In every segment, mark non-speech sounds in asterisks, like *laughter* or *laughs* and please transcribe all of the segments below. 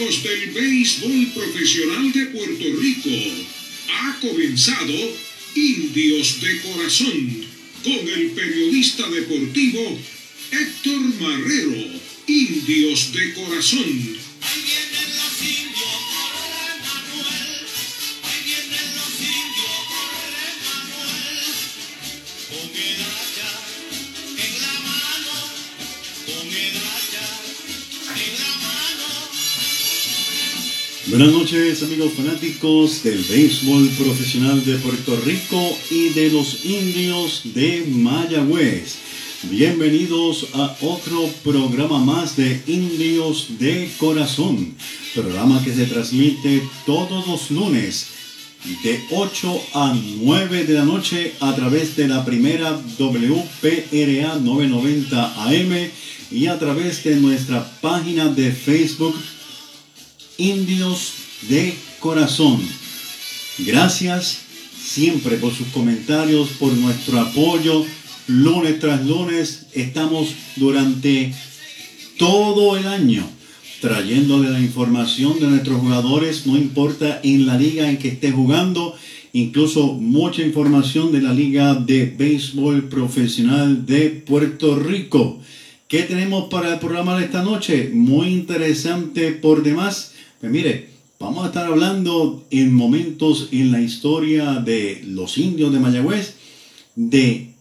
Del béisbol profesional de Puerto Rico. Ha comenzado Indios de Corazón con el periodista deportivo Héctor Marrero. Indios de Corazón. Buenas noches amigos fanáticos del béisbol profesional de Puerto Rico y de los indios de Mayagüez. Bienvenidos a otro programa más de Indios de Corazón, programa que se transmite todos los lunes de 8 a 9 de la noche a través de la primera WPRA 990 AM y a través de nuestra página de Facebook Indios de Corazón. Gracias siempre por sus comentarios, por nuestro apoyo. Lunes tras lunes estamos durante todo el año trayéndole la información de nuestros jugadores, no importa en la liga en que esté jugando, incluso mucha información de la Liga de Béisbol Profesional de Puerto Rico. ¿Qué tenemos para el programa de esta noche? Muy interesante por demás. Pues mire, vamos a estar hablando en momentos en la historia de los indios de Mayagüez de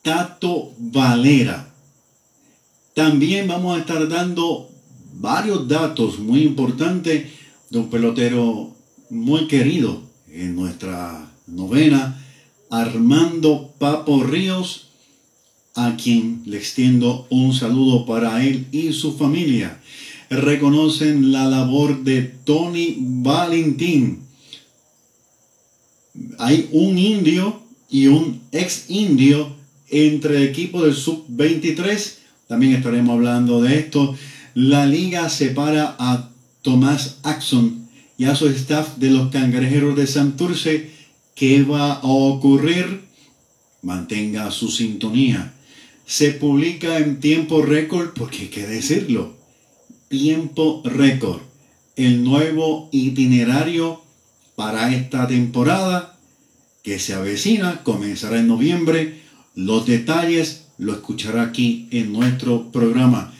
Tato Valera. También vamos a estar dando varios datos muy importantes de un pelotero muy querido en nuestra novena, Armando Papo Ríos, a quien le extiendo un saludo para él y su familia reconocen la labor de Tony Valentín. Hay un indio y un ex indio entre el equipo del sub-23. También estaremos hablando de esto. La liga separa a Tomás Axon y a su staff de los cangrejeros de Santurce. ¿Qué va a ocurrir? Mantenga su sintonía. Se publica en tiempo récord porque hay que decirlo tiempo récord. El nuevo itinerario para esta temporada que se avecina comenzará en noviembre. Los detalles lo escuchará aquí en nuestro programa.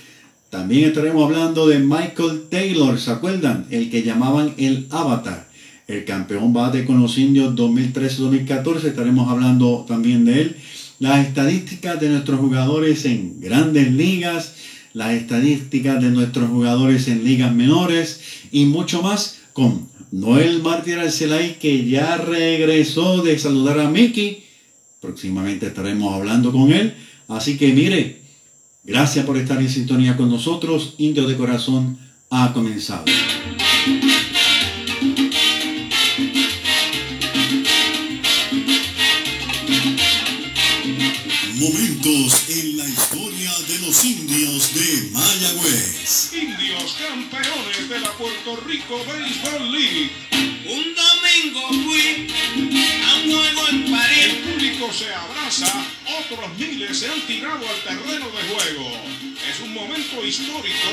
También estaremos hablando de Michael Taylor, ¿se acuerdan? El que llamaban el Avatar, el campeón bate con los indios 2013-2014. Estaremos hablando también de él. Las estadísticas de nuestros jugadores en grandes ligas las estadísticas de nuestros jugadores en ligas menores y mucho más con Noel Martínez Arcelay que ya regresó de saludar a Mickey. Próximamente estaremos hablando con él. Así que mire, gracias por estar en sintonía con nosotros. Indio de Corazón ha comenzado. Los indios de Mayagüez. Indios campeones de la Puerto Rico Baseball League. Un domingo fui a un juego en París. El público se abraza, otros miles se han tirado al terreno de juego. Es un momento histórico.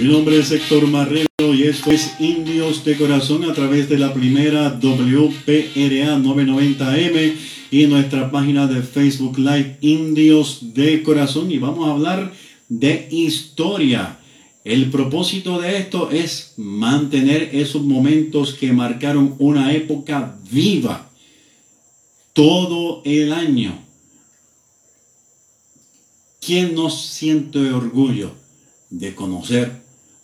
Mi nombre es Héctor Marrero y esto es Indios de Corazón a través de la primera WPRA 990M y nuestra página de Facebook Live Indios de Corazón y vamos a hablar de historia. El propósito de esto es mantener esos momentos que marcaron una época viva todo el año. ¿Quién no siente orgullo de conocer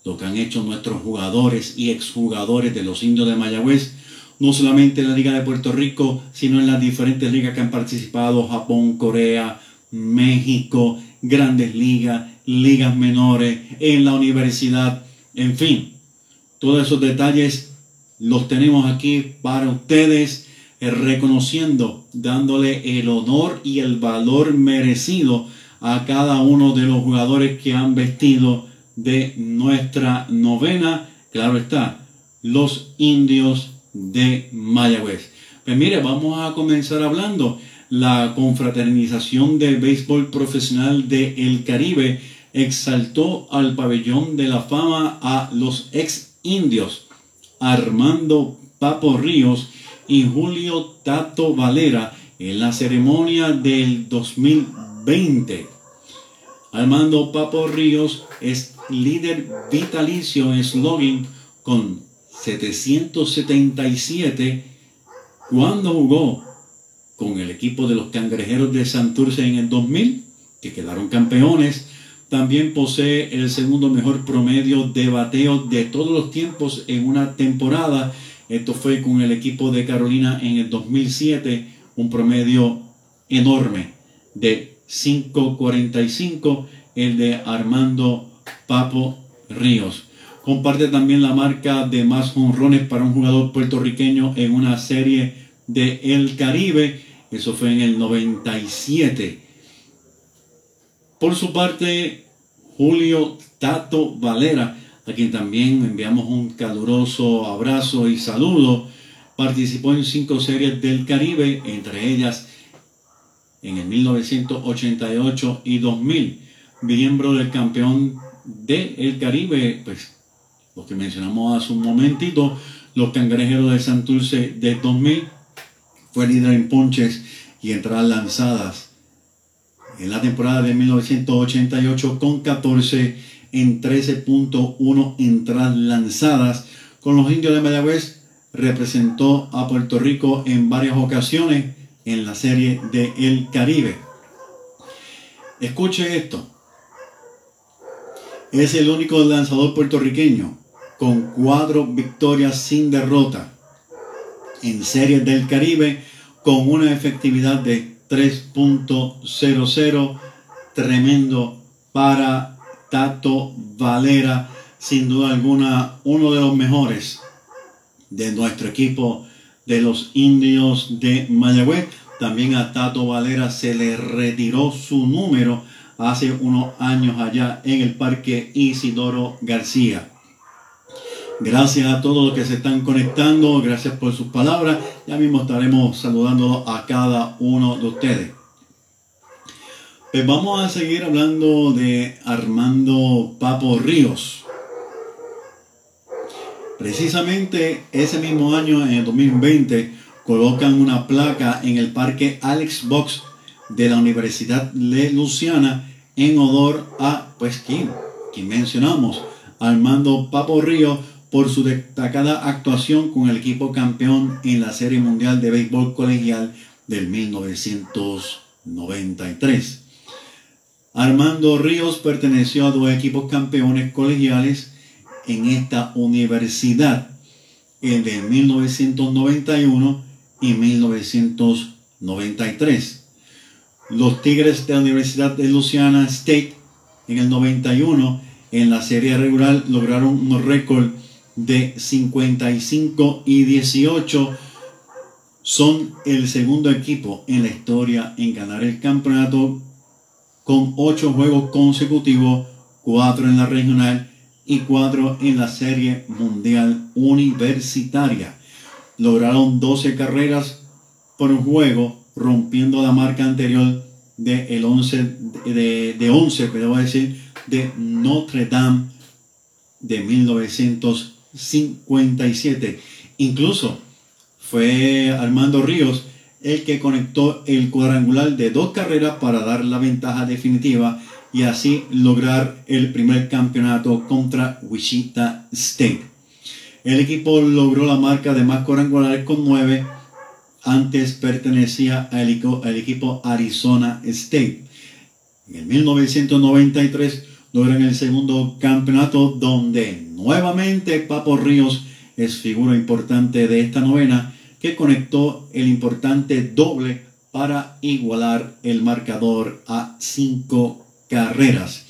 lo que han hecho nuestros jugadores y exjugadores de los indios de Mayagüez, no solamente en la Liga de Puerto Rico, sino en las diferentes ligas que han participado, Japón, Corea, México, grandes ligas, ligas menores, en la universidad, en fin, todos esos detalles los tenemos aquí para ustedes, eh, reconociendo, dándole el honor y el valor merecido a cada uno de los jugadores que han vestido de nuestra novena, claro está, los indios de Mayagüez. Pues mire, vamos a comenzar hablando la confraternización del béisbol profesional del el Caribe exaltó al pabellón de la fama a los ex indios Armando Papo Ríos y Julio Tato Valera en la ceremonia del 2020. Armando Papo Ríos es líder vitalicio en slogan con 777 cuando jugó con el equipo de los Cangrejeros de Santurce en el 2000, que quedaron campeones. También posee el segundo mejor promedio de bateo de todos los tiempos en una temporada. Esto fue con el equipo de Carolina en el 2007, un promedio enorme de 5.45, el de Armando Papo Ríos. Comparte también la marca de más honrones para un jugador puertorriqueño en una serie de El Caribe. Eso fue en el 97. Por su parte, Julio Tato Valera, a quien también enviamos un caluroso abrazo y saludo, participó en cinco series del Caribe, entre ellas en el 1988 y 2000, miembro del campeón del Caribe, pues los que mencionamos hace un momentito, los cangrejeros de Santurce de 2000, fue líder en ponches y entradas lanzadas en la temporada de 1988 con 14 en 13.1 entradas lanzadas. Con los indios de Mayagüez representó a Puerto Rico en varias ocasiones en la serie de El Caribe. Escuche esto. Es el único lanzador puertorriqueño con cuatro victorias sin derrota en series del Caribe con una efectividad de 3.00 tremendo para Tato Valera sin duda alguna uno de los mejores de nuestro equipo de los indios de Mayagüez. También a Tato Valera se le retiró su número hace unos años allá en el parque Isidoro García Gracias a todos los que se están conectando, gracias por sus palabras. Ya mismo estaremos saludando a cada uno de ustedes. Pues vamos a seguir hablando de Armando Papo Ríos. Precisamente ese mismo año, en el 2020, colocan una placa en el parque Alex Box de la Universidad de Luciana en honor a, pues, ¿quién? ¿Quién mencionamos? Armando Papo Ríos por su destacada actuación con el equipo campeón en la Serie Mundial de Béisbol Colegial del 1993. Armando Ríos perteneció a dos equipos campeones colegiales en esta universidad, el de 1991 y 1993. Los Tigres de la Universidad de Louisiana State en el 91 en la serie regular lograron un récord de 55 y 18 son el segundo equipo en la historia en ganar el campeonato con 8 juegos consecutivos, 4 en la regional y 4 en la serie mundial universitaria. Lograron 12 carreras por juego, rompiendo la marca anterior de, el 11, de, de 11, pero decir, de Notre Dame de 1900 57. Incluso fue Armando Ríos el que conectó el cuadrangular de dos carreras para dar la ventaja definitiva y así lograr el primer campeonato contra Wichita State. El equipo logró la marca de más cuadrangulares con nueve. Antes pertenecía al equipo, Arizona State. En el 1993 logran el segundo campeonato donde nuevamente Papo Ríos es figura importante de esta novena que conectó el importante doble para igualar el marcador a cinco carreras.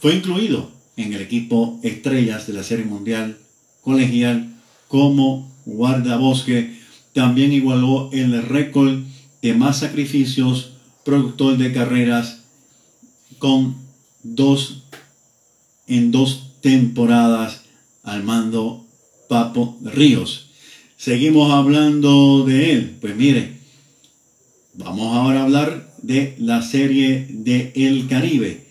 Fue incluido en el equipo estrellas de la Serie Mundial Colegial como guardabosque. También igualó el récord de más sacrificios productor de carreras con dos en dos temporadas al mando Papo Ríos. Seguimos hablando de él. Pues mire, Vamos ahora a hablar de la serie de El Caribe.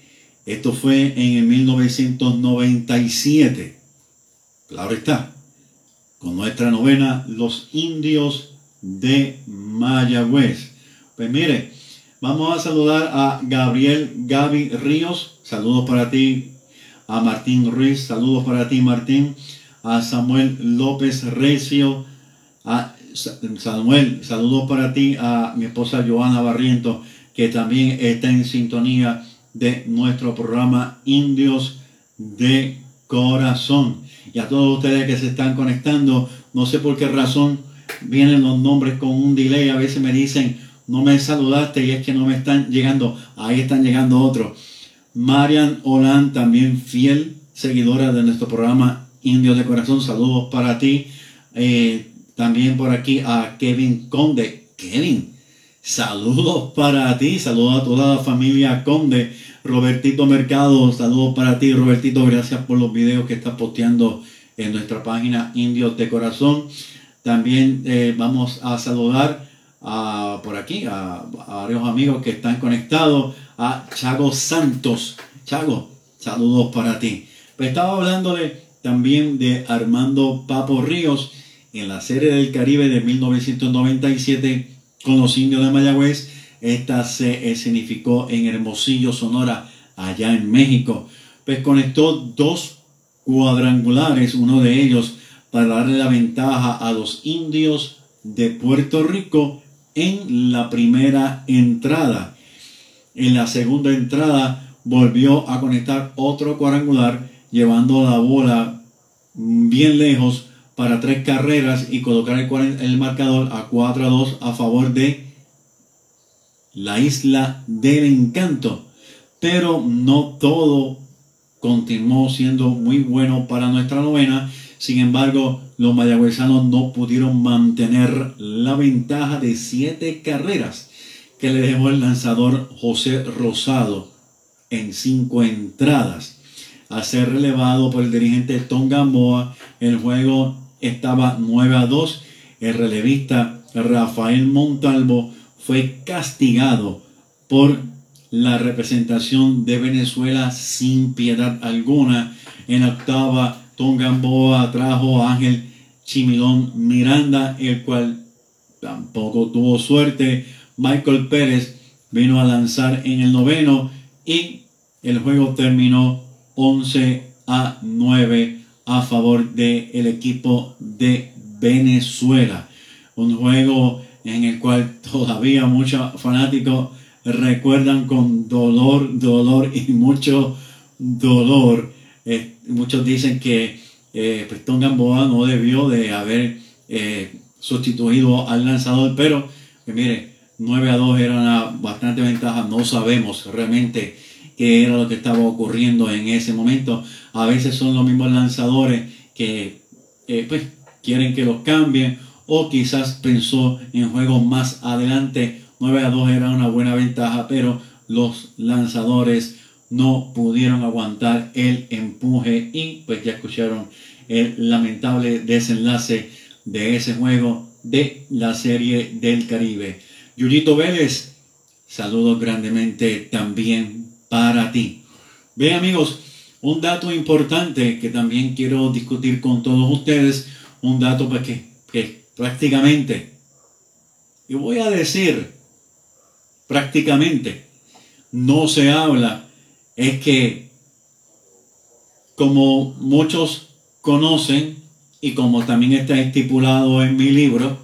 Esto fue en el 1997. Claro está, con nuestra novena Los Indios de Mayagüez. Pues mire, vamos a saludar a Gabriel Gaby Ríos. Saludos para ti, a Martín Ruiz. Saludos para ti, Martín. A Samuel López Recio. A Samuel, saludos para ti, a mi esposa Joana Barriento, que también está en sintonía de nuestro programa Indios de Corazón. Y a todos ustedes que se están conectando, no sé por qué razón vienen los nombres con un delay. A veces me dicen, no me saludaste y es que no me están llegando. Ahí están llegando otros. Marian Olan, también fiel seguidora de nuestro programa Indios de Corazón. Saludos para ti. Eh, también por aquí a Kevin Conde. Kevin, saludos para ti. Saludos a toda la familia Conde. Robertito Mercado, saludos para ti. Robertito, gracias por los videos que estás posteando en nuestra página Indios de Corazón. También eh, vamos a saludar a, por aquí a, varios amigos que están conectados. A Chago Santos. Chago, saludos para ti. Pues estaba hablándole también de Armando Papo Ríos en la serie del Caribe de 1997 con los indios de Mayagüez. Esta se escenificó en Hermosillo, Sonora, allá en México. Pues conectó dos cuadrangulares, uno de ellos para darle la ventaja a los indios de Puerto Rico en la primera entrada. En la segunda entrada volvió a conectar otro cuadrangular llevando la bola bien lejos para tres carreras y colocar el, el marcador a 4 a 2 a favor de la isla del encanto. Pero no todo continuó siendo muy bueno para nuestra novena. Sin embargo, los mayagüezanos no pudieron mantener la ventaja de siete carreras que le dejó el lanzador José Rosado en cinco entradas. A ser relevado por el dirigente Tom Gamboa, el juego estaba 9 a 2. El relevista Rafael Montalvo fue castigado por la representación de Venezuela sin piedad alguna. En octava, Tom Gamboa trajo a Ángel Chimilón Miranda, el cual tampoco tuvo suerte. Michael Pérez vino a lanzar en el noveno y el juego terminó 11 a 9 a favor del el equipo de Venezuela. Un juego en el cual todavía muchos fanáticos recuerdan con dolor, dolor y mucho dolor. Eh, muchos dicen que eh, pues Gamboa no debió de haber eh, sustituido al lanzador, pero mire, 9 a 2 era una bastante ventaja. No sabemos realmente qué era lo que estaba ocurriendo en ese momento. A veces son los mismos lanzadores que eh, pues, quieren que los cambien o quizás pensó en juegos más adelante. 9 a 2 era una buena ventaja, pero los lanzadores no pudieron aguantar el empuje y pues ya escucharon el lamentable desenlace de ese juego de la serie del Caribe. Yurito Vélez, saludos grandemente también para ti. Ve amigos, un dato importante que también quiero discutir con todos ustedes, un dato pues, que, que prácticamente, y voy a decir prácticamente, no se habla, es que como muchos conocen y como también está estipulado en mi libro,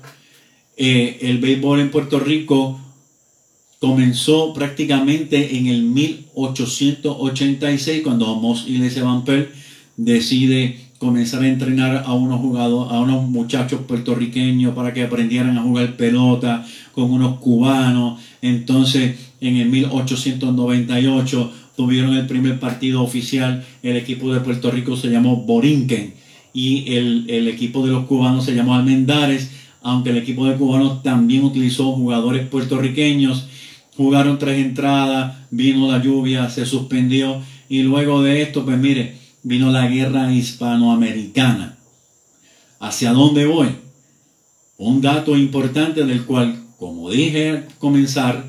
eh, el béisbol en Puerto Rico comenzó prácticamente en el 1886 cuando Amos Iglesia Van decide comenzar a entrenar a unos jugadores, a unos muchachos puertorriqueños para que aprendieran a jugar pelota con unos cubanos. Entonces, en el 1898 tuvieron el primer partido oficial. El equipo de Puerto Rico se llamó Borinquen y el, el equipo de los cubanos se llamó Almendares, aunque el equipo de cubanos también utilizó jugadores puertorriqueños jugaron tres entradas, vino la lluvia, se suspendió y luego de esto, pues mire, vino la guerra hispanoamericana. ¿Hacia dónde voy? Un dato importante del cual como dije al comenzar,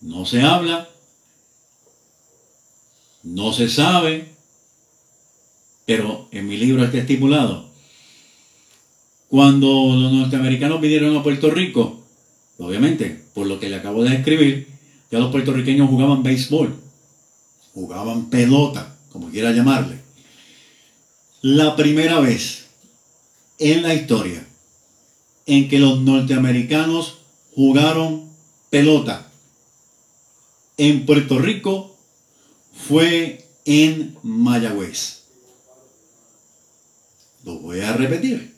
no se habla, no se sabe, pero en mi libro está estipulado. Cuando los norteamericanos vinieron a Puerto Rico, obviamente, por lo que le acabo de escribir, ya los puertorriqueños jugaban béisbol, jugaban pelota, como quiera llamarle. La primera vez en la historia en que los norteamericanos jugaron pelota en Puerto Rico fue en Mayagüez. Lo voy a repetir.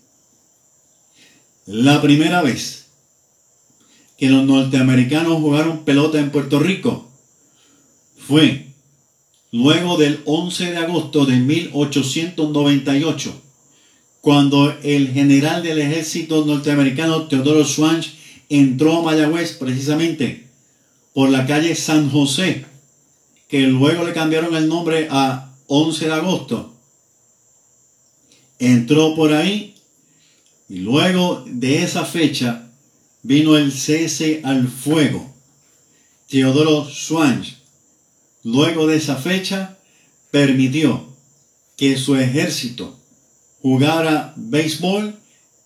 La primera vez que los norteamericanos jugaron pelota en Puerto Rico fue luego del 11 de agosto de 1898, cuando el general del ejército norteamericano Teodoro Swanch entró a Mayagüez precisamente por la calle San José, que luego le cambiaron el nombre a 11 de agosto. Entró por ahí y luego de esa fecha vino el cese al fuego. Teodoro Swanch, luego de esa fecha, permitió que su ejército jugara béisbol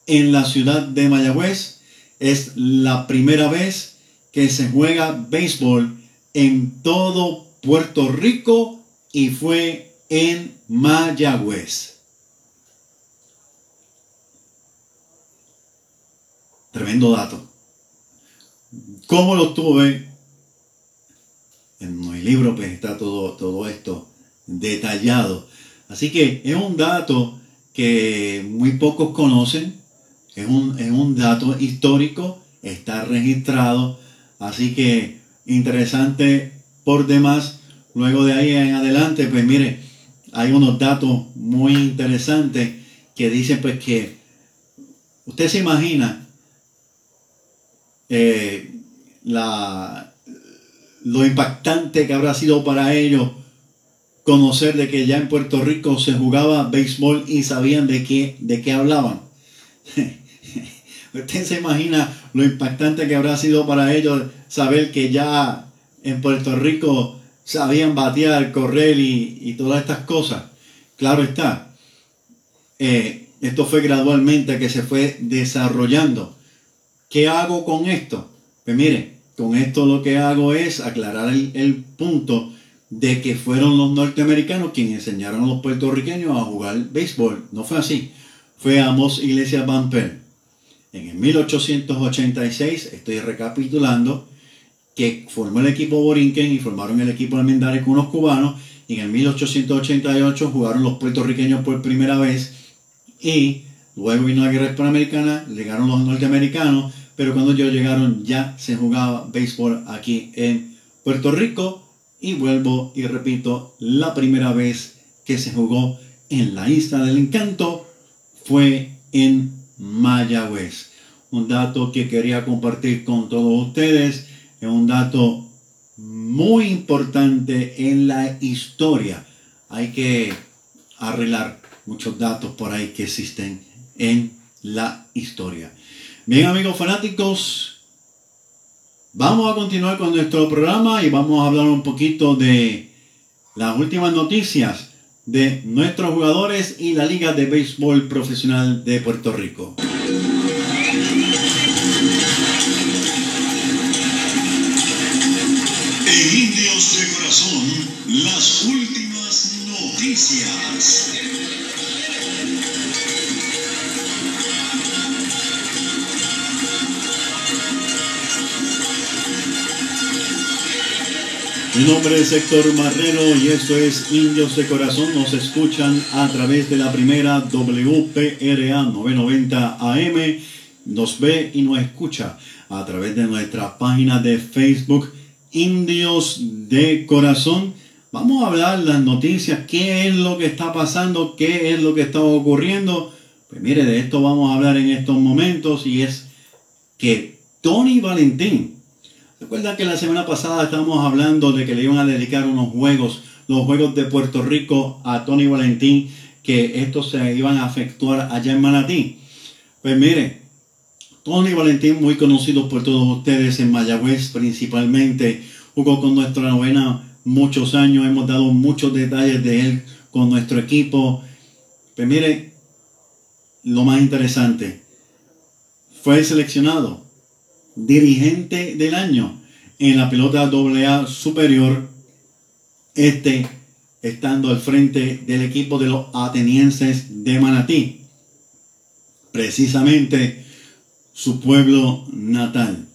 en la ciudad de Mayagüez. Es la primera vez que se juega béisbol en todo Puerto Rico y fue en Mayagüez. Tremendo dato. ¿Cómo lo tuve? En mi libro pues está todo, todo esto detallado. Así que es un dato que muy pocos conocen. Es un, es un dato histórico. Está registrado. Así que interesante por demás. Luego de ahí en adelante, pues mire, hay unos datos muy interesantes que dicen pues que usted se imagina eh, la, lo impactante que habrá sido para ellos conocer de que ya en Puerto Rico se jugaba béisbol y sabían de qué, de qué hablaban. *laughs* Usted se imagina lo impactante que habrá sido para ellos saber que ya en Puerto Rico sabían batear, correr y, todas estas cosas. Claro está. Eh, esto fue gradualmente que se fue desarrollando. ¿Qué hago con esto? Pues mire, con esto lo que hago es aclarar el, punto de que fueron los norteamericanos quienes enseñaron a los puertorriqueños a jugar béisbol. No fue así. Fue Amos Iglesias Van Pell. En el 1886, estoy recapitulando, que formó el equipo Borinquen y formaron el equipo Almendares con unos cubanos. Y en el 1888 jugaron los puertorriqueños por primera vez. Y luego vino la guerra hispanoamericana, llegaron los norteamericanos pero cuando ellos llegaron ya se jugaba béisbol aquí en Puerto Rico y vuelvo y repito, la primera vez que se jugó en la isla del encanto fue en Mayagüez. Un dato que quería compartir con todos ustedes, es un dato muy importante en la historia. Hay que arreglar muchos datos por ahí que existen en la historia. Bien amigos fanáticos, vamos a continuar con nuestro programa y vamos a hablar un poquito de las últimas noticias de nuestros jugadores y la Liga de Béisbol Profesional de Puerto Rico. En Indios de Corazón, las últimas noticias. Mi nombre es Héctor Marrero y esto es Indios de Corazón. Nos escuchan a través de la primera WPRA 990 AM. Nos ve y nos escucha a través de nuestra página de Facebook Indios de Corazón. Vamos a hablar las noticias, qué es lo que está pasando, qué es lo que está ocurriendo. Pues mire, de esto vamos a hablar en estos momentos y es que Tony Valentín Recuerda que la semana pasada estábamos hablando de que le iban a dedicar unos juegos, los Juegos de Puerto Rico a Tony Valentín, que estos se iban a efectuar allá en Manatí. Pues mire, Tony Valentín, muy conocido por todos ustedes en Mayagüez principalmente, jugó con nuestra novena muchos años, hemos dado muchos detalles de él con nuestro equipo. Pues mire, lo más interesante, fue seleccionado dirigente del año en la pelota AA superior, este estando al frente del equipo de los atenienses de Manatí, precisamente su pueblo natal.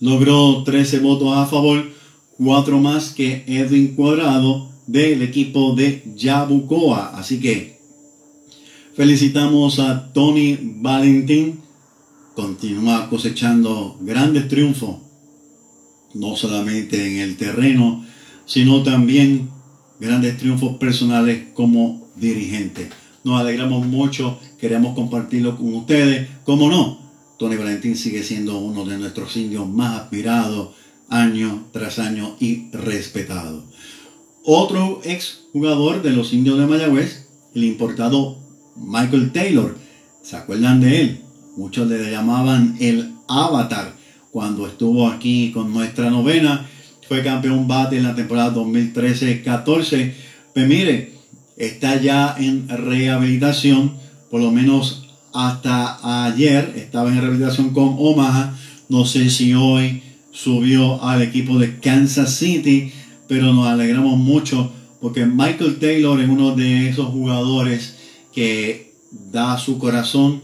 Logró 13 votos a favor, 4 más que Edwin Cuadrado del equipo de Yabucoa. Así que felicitamos a Tony Valentín. Continúa cosechando grandes triunfos, no solamente en el terreno, sino también grandes triunfos personales como dirigente. Nos alegramos mucho, queremos compartirlo con ustedes. ¿Cómo no? Tony Valentín sigue siendo uno de nuestros indios más admirados año tras año y respetado. Otro ex jugador de los indios de Mayagüez, el importado Michael Taylor. ¿Se acuerdan de él? Muchos le llamaban el avatar cuando estuvo aquí con nuestra novena. Fue campeón bate en la temporada 2013-14. Pues mire, está ya en rehabilitación, por lo menos hasta ayer estaba en rehabilitación con Omaha. No sé si hoy subió al equipo de Kansas City, pero nos alegramos mucho porque Michael Taylor es uno de esos jugadores que da su corazón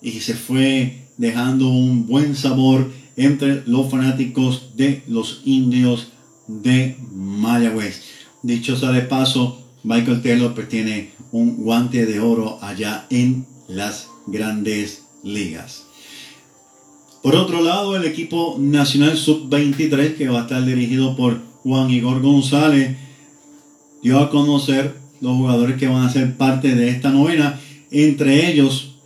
y se fue dejando un buen sabor entre los fanáticos de los indios de Mayagüez. Dicho sea de paso, Michael Taylor pues, tiene un guante de oro allá en las grandes ligas. Por otro lado, el equipo nacional sub-23, que va a estar dirigido por Juan Igor González, dio a conocer los jugadores que van a ser parte de esta novena. Entre ellos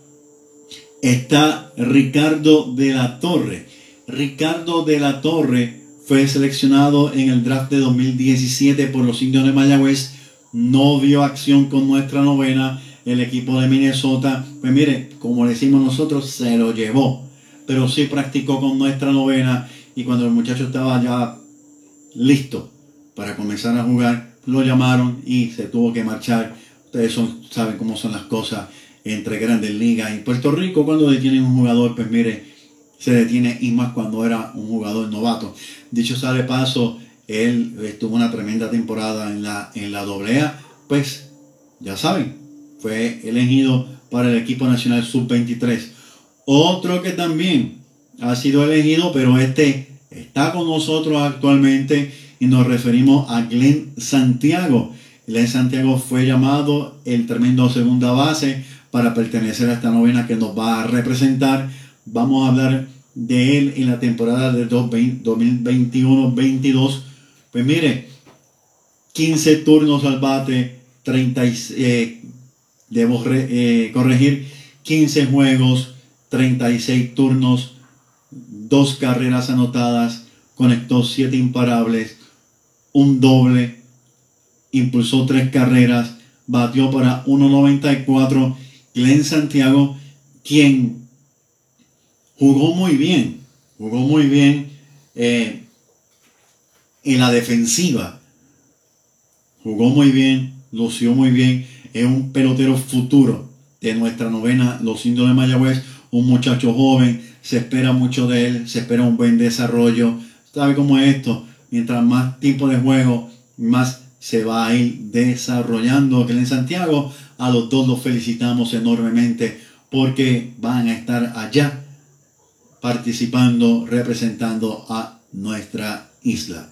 está Ricardo de la Torre. Ricardo de la Torre fue seleccionado en el draft de 2017 por los indios de Mayagüez. No vio acción con nuestra novena el equipo de Minnesota, pues mire, como decimos nosotros, se lo llevó. Pero sí practicó con nuestra novena y cuando el muchacho estaba ya listo para comenzar a jugar, lo llamaron y se tuvo que marchar. Ustedes saben cómo son las cosas entre grandes ligas. En Puerto Rico, cuando detienen un jugador, pues mire, se detiene y más cuando era un jugador novato. Dicho sea paso, él estuvo una tremenda temporada en la, en la pues ya saben, fue elegido para el equipo nacional sub-23. Otro que también ha sido elegido, pero este está con nosotros actualmente y nos referimos a Glenn Santiago. Glenn Santiago fue llamado el tremendo segunda base para pertenecer a esta novena que nos va a representar. Vamos a hablar de él en la temporada de 2021-22. Pues mire, 15 turnos al bate, 30, debo eh, corregir 15 juegos, 36 turnos, dos carreras anotadas, conectó 7 imparables, un doble, impulsó tres carreras, batió para 1.94. Glenn Santiago, quien jugó muy bien, jugó muy bien eh, en la defensiva, jugó muy bien, lució muy bien es un pelotero futuro de nuestra novena, los indios de Mayagüez, un muchacho joven, se espera mucho de él, se espera un buen desarrollo. ¿Sabe cómo es esto? Mientras más tiempo de juego, más se va a ir desarrollando. Que en Santiago, a los dos los felicitamos enormemente porque van a estar allá participando, representando a nuestra isla.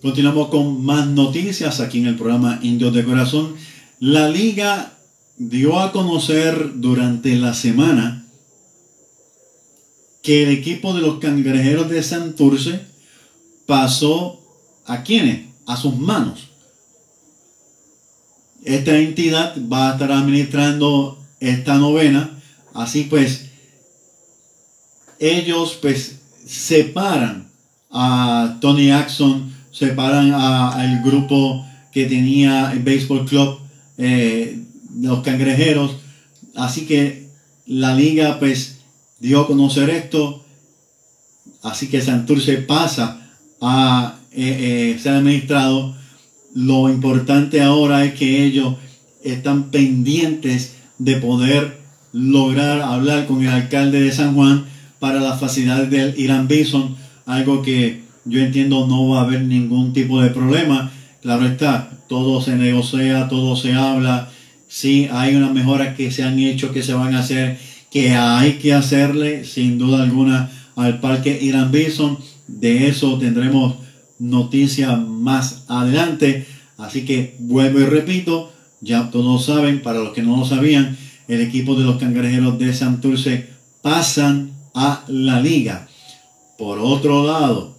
Continuamos con más noticias aquí en el programa Indios de Corazón. La liga dio a conocer durante la semana que el equipo de los cangrejeros de Santurce pasó a quienes? A sus manos. Esta entidad va a estar administrando esta novena. Así pues, ellos pues separan a Tony Axon, separan al grupo que tenía el Baseball Club eh, los cangrejeros. Así que la liga pues dio a conocer esto, así que Santurce pasa a eh, eh, ser administrado. Lo importante ahora es que ellos están pendientes de poder lograr hablar con el alcalde de San Juan para las facilidades del Irán Bison, algo que yo entiendo no va a haber ningún tipo de problema. Claro está, todo se negocia, todo se habla. Sí, hay unas mejoras que se han hecho, que se van a hacer, que hay que hacerle sin duda alguna al parque Irán Bison. De eso tendremos noticias más adelante. Así que vuelvo y repito, ya todos saben, para los que no lo sabían, el equipo de los cangrejeros de Santurce pasan a la liga. Por otro lado,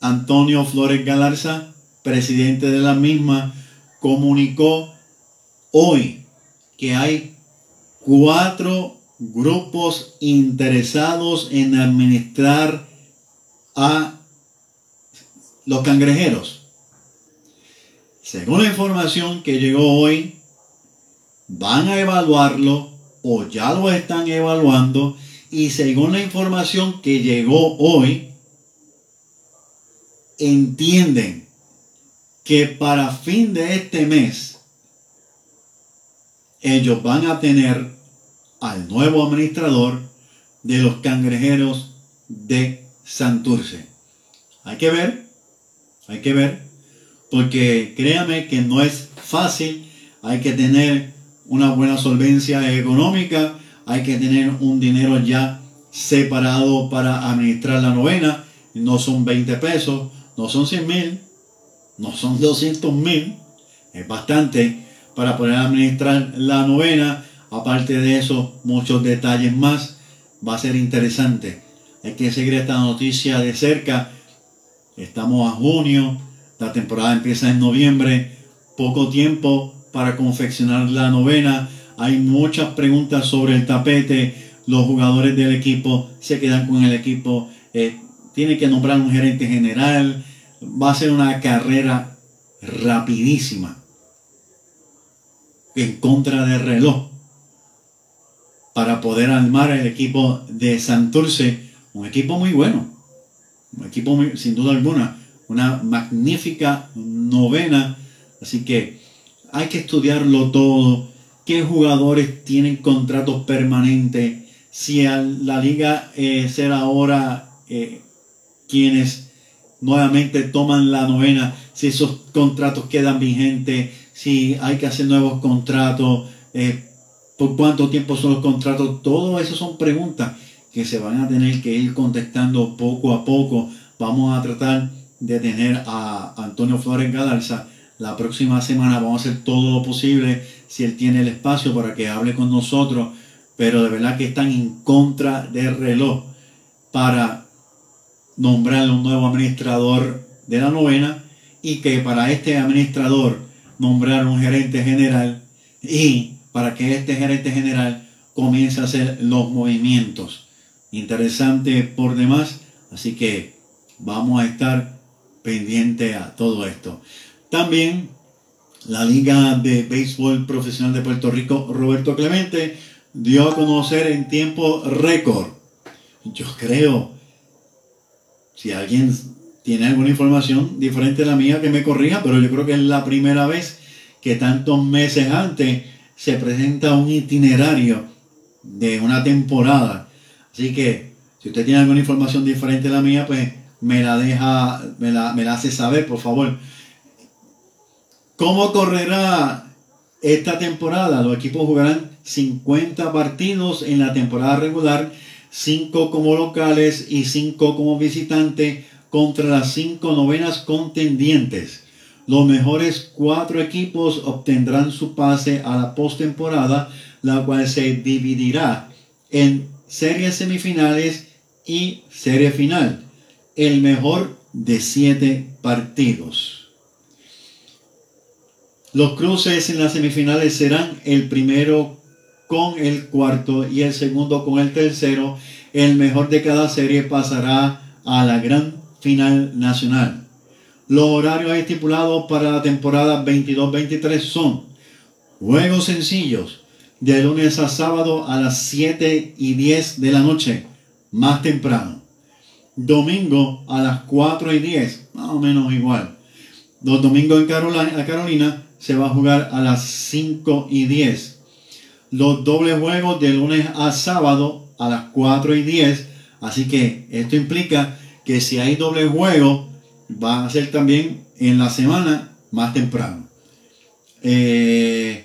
Antonio Flores Galarza, presidente de la misma, comunicó hoy que hay cuatro grupos interesados en administrar a los cangrejeros. Según la información que llegó hoy, van a evaluarlo o ya lo están evaluando y según la información que llegó hoy, entienden que para fin de este mes ellos van a tener al nuevo administrador de los cangrejeros de Santurce. Hay que ver, hay que ver, porque créame que no es fácil, hay que tener una buena solvencia económica, hay que tener un dinero ya separado para administrar la novena, no son 20 pesos, no son 100 mil, no son 200 mil, es bastante para poder administrar la novena, aparte de eso, muchos detalles más, va a ser interesante. Hay que seguir esta noticia de cerca. Estamos a junio, la temporada empieza en noviembre, poco tiempo para confeccionar la novena. Hay muchas preguntas sobre el tapete. Los jugadores del equipo se quedan con el equipo. Eh, tiene que nombrar un gerente general. Va a ser una carrera rapidísima en contra del reloj para poder armar el equipo de Santurce. Un equipo muy bueno. Un equipo sin duda alguna. Una magnífica novena. Así que hay que estudiarlo todo, qué jugadores tienen contratos permanentes, si la liga eh, será ahora eh, quienes nuevamente toman la novena, si esos contratos quedan vigentes, si hay que hacer nuevos contratos, eh, por cuánto tiempo son los contratos, todo eso son preguntas que se van a tener que ir contestando poco a poco. Vamos a tratar de tener a Antonio Flores Galarza la próxima semana vamos a hacer todo lo posible si él tiene el espacio para que hable con nosotros, pero de verdad que están en contra del reloj para nombrar un nuevo administrador de la novena y que para este administrador nombrar un gerente general y para que este gerente general comience a hacer los movimientos. Interesante por demás, así que vamos a estar pendiente a todo esto. También la Liga de Béisbol Profesional de Puerto Rico, Roberto Clemente, dio a conocer en tiempo récord. Yo creo, si alguien tiene alguna información diferente a la mía, que me corrija, pero yo creo que es la primera vez que tantos meses antes se presenta un itinerario de una temporada. Así que, si usted tiene alguna información diferente a la mía, pues me la deja, me la, me la hace saber, por favor. ¿Cómo correrá esta temporada? Los equipos jugarán 50 partidos en la temporada regular, 5 como locales y 5 como visitantes contra las 5 novenas contendientes. Los mejores 4 equipos obtendrán su pase a la postemporada, la cual se dividirá en series semifinales y serie final. El mejor de 7 partidos. Los cruces en las semifinales serán el primero con el cuarto y el segundo con el tercero. El mejor de cada serie pasará a la gran final nacional. Los horarios estipulados para la temporada 22-23 son juegos sencillos. de lunes a sábado a las 7 y 10 de la noche, más temprano. Domingo a las 4 y 10, más o menos igual. Los domingos en Carolina, Carolina se va a jugar a las 5 y 10. Los dobles juegos de lunes a sábado a las 4 y 10. Así que esto implica que si hay doble juego, va a ser también en la semana más temprano. Eh,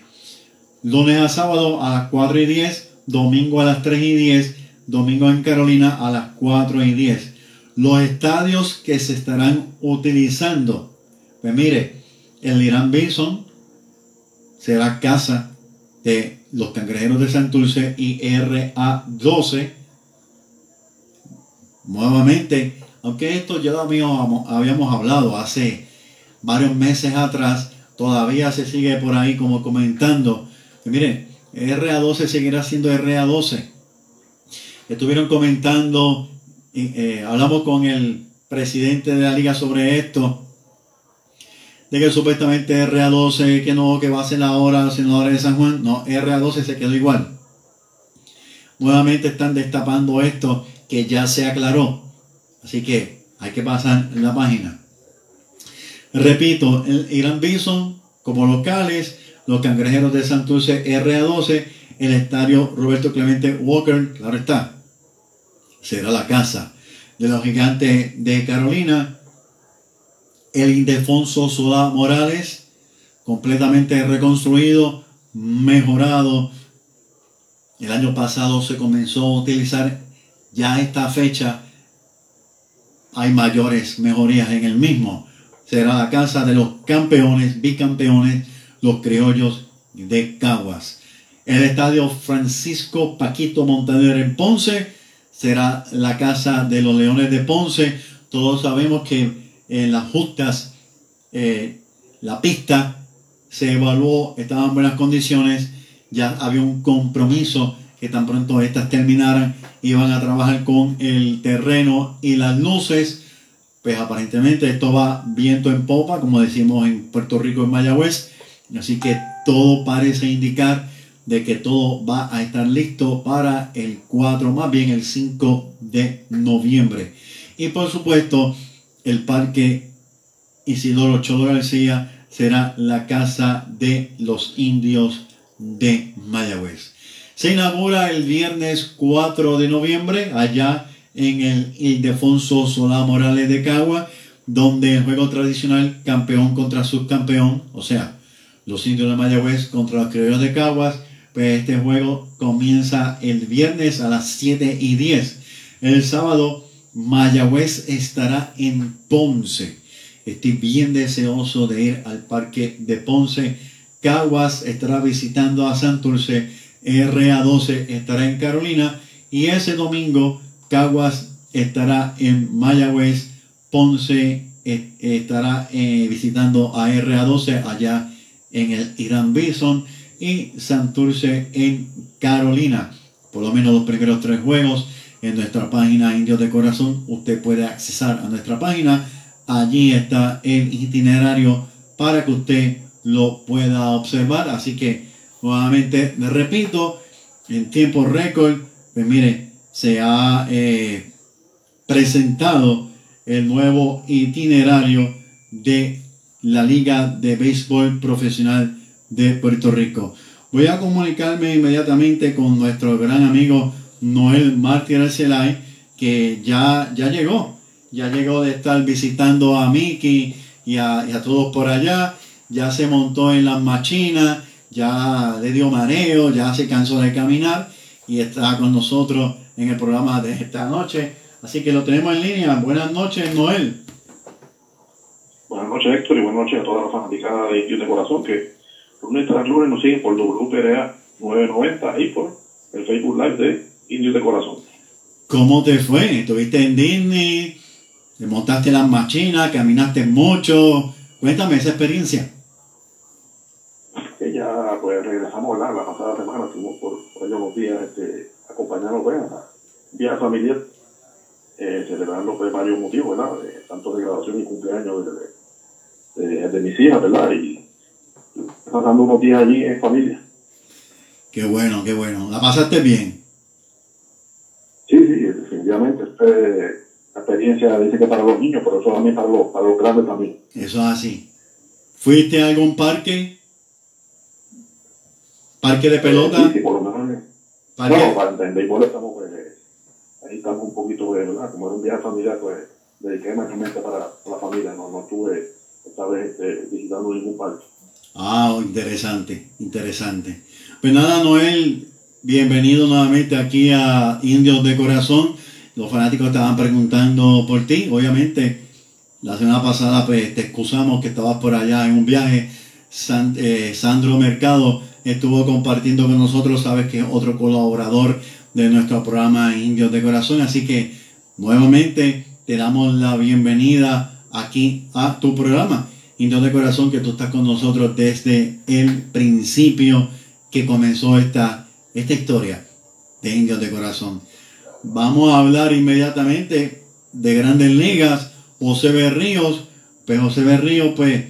lunes a sábado a las 4 y 10, domingo a las 3 y 10, domingo en Carolina a las 4 y 10. Los estadios que se estarán utilizando, pues mire, el Irán Bison será casa de los cangrejeros de Santurce y RA12. Nuevamente, aunque esto ya lo habíamos hablado hace varios meses atrás, todavía se sigue por ahí como comentando. mire, RA12 seguirá siendo RA12. Estuvieron comentando, eh, hablamos con el presidente de la liga sobre esto, de que supuestamente RA12, que no, que va a ser ahora los senadores de San Juan. No, RA12 se quedó igual. Nuevamente están destapando esto que ya se aclaró. Así que hay que pasar la página. Repito, el Irán Bison como locales, los cangrejeros de Santurce RA12, el estadio Roberto Clemente Walker, claro está, será la casa de los gigantes de Carolina, el Indefonso Sola Morales, completamente reconstruido, mejorado. El año pasado se comenzó a utilizar ya esta fecha. Hay mayores mejorías en el mismo será la casa de los campeones, bicampeones, los criollos de Caguas. El estadio Francisco Paquito Montaner en Ponce será la casa de los Leones de Ponce. Todos sabemos que en las justas eh, la pista se evaluó, estaba en buenas condiciones, ya había un compromiso que tan pronto estas terminaran, iban a trabajar con el terreno y las luces pues aparentemente esto va viento en popa, como decimos en Puerto Rico, en Mayagüez. Así que todo parece indicar de que todo va a estar listo para el 4, más bien el 5 de noviembre. Y por supuesto, el parque Isidoro Cholo García será la casa de los indios de Mayagüez. Se inaugura el viernes 4 de noviembre allá en el Ildefonso Solá Morales de Cagua, donde el juego tradicional campeón contra subcampeón, o sea, los indios de Mayagüez contra los criollos de Caguas, pues este juego comienza el viernes a las 7 y 10. El sábado, Mayagüez estará en Ponce. Estoy bien deseoso de ir al parque de Ponce. Caguas estará visitando a Santurce. RA12 estará en Carolina. Y ese domingo Caguas estará en Mayagüez, Ponce eh, estará eh, visitando a RA12 allá en el Irán Bison y Santurce en Carolina. Por lo menos los primeros tres juegos en nuestra página Indios de Corazón. Usted puede accesar a nuestra página. Allí está el itinerario para que usted lo pueda observar. Así que nuevamente repito, en tiempo récord, pues mire, se ha eh, presentado el nuevo itinerario de la Liga de Béisbol Profesional de Puerto Rico. Voy a comunicarme inmediatamente con nuestro gran amigo Noel Martínez Arcelay, que ya, ya llegó, ya llegó de estar visitando a Miki y a, y a todos por allá, ya se montó en las machinas, ya le dio mareo, ya se cansó de caminar y está con nosotros en el programa de esta noche. Así que lo tenemos en línea. Buenas noches, Noel. Buenas noches, Héctor, y buenas noches a todas las fanaticadas de Indios de Corazón que lunes tras lunes nos siguen por WPRA 990 y por el Facebook Live de Indios de Corazón. ¿Cómo te fue? ¿Estuviste en Disney? ¿Te montaste las machinas? ¿Caminaste mucho? Cuéntame esa experiencia. Que ya pues regresamos la pasada semana, estuvimos por, por allá unos días este, acompañando pues, a vía familiar, eh, celebrando pues, varios motivos, ¿verdad? tanto de graduación y cumpleaños de, de, mis hijas, ¿verdad? Y pasando unos días allí en familia. Qué bueno, qué bueno. ¿La pasaste bien? Sí, sí, Este, la experiencia dice que para los niños, pero eso también para los, para los grandes también. Eso es así. ¿Fuiste a algún parque? ¿Parque de pelota? Sí, sí, por lo menos. ¿Parque? Bueno, para béisbol estamos, pues, ahí estamos un poquito, pues, ¿verdad? Como era un viaje familiar, pues, dediqué mayormente para la familia, no, no estuve esta vez este, visitando ningún parque. Ah, interesante, interesante. Pues nada, Noel, bienvenido nuevamente aquí a Indios de Corazón. Los fanáticos estaban preguntando por ti, obviamente. La semana pasada pues te excusamos que estabas por allá en un viaje. San- eh, Sandro Mercado estuvo compartiendo con nosotros, sabes que es otro colaborador de nuestro programa Indios de Corazón. Así que nuevamente te damos la bienvenida aquí a tu programa. Indios de Corazón, que tú estás con nosotros desde el principio que comenzó esta, esta historia de Indios de Corazón. Vamos a hablar inmediatamente de Grandes Ligas. José Berríos, pues José Berríos, pues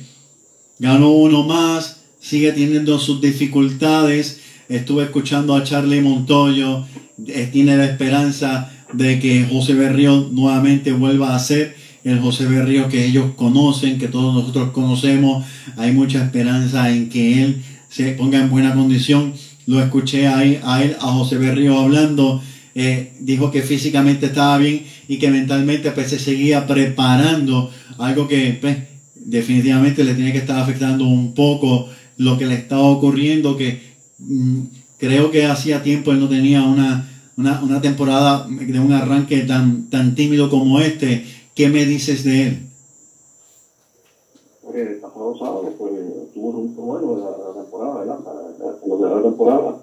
ganó uno más, sigue teniendo sus dificultades. Estuve escuchando a Charlie Montoyo, eh, tiene la esperanza de que José Berríos nuevamente vuelva a ser el José Berríos que ellos conocen, que todos nosotros conocemos. Hay mucha esperanza en que él se ponga en buena condición. Lo escuché ahí, a él, a José Berríos hablando. Eh, dijo que físicamente estaba bien y que mentalmente pues, se seguía preparando. Algo que pues, definitivamente le tiene que estar afectando un poco lo que le estaba ocurriendo. Que mm, creo que hacía tiempo él no tenía una, una, una temporada de un arranque tan, tan tímido como este. ¿Qué me dices de él? El pasado sábado, pues, tuvo un bueno de la, la temporada, ¿verdad? La- la- era la temporada,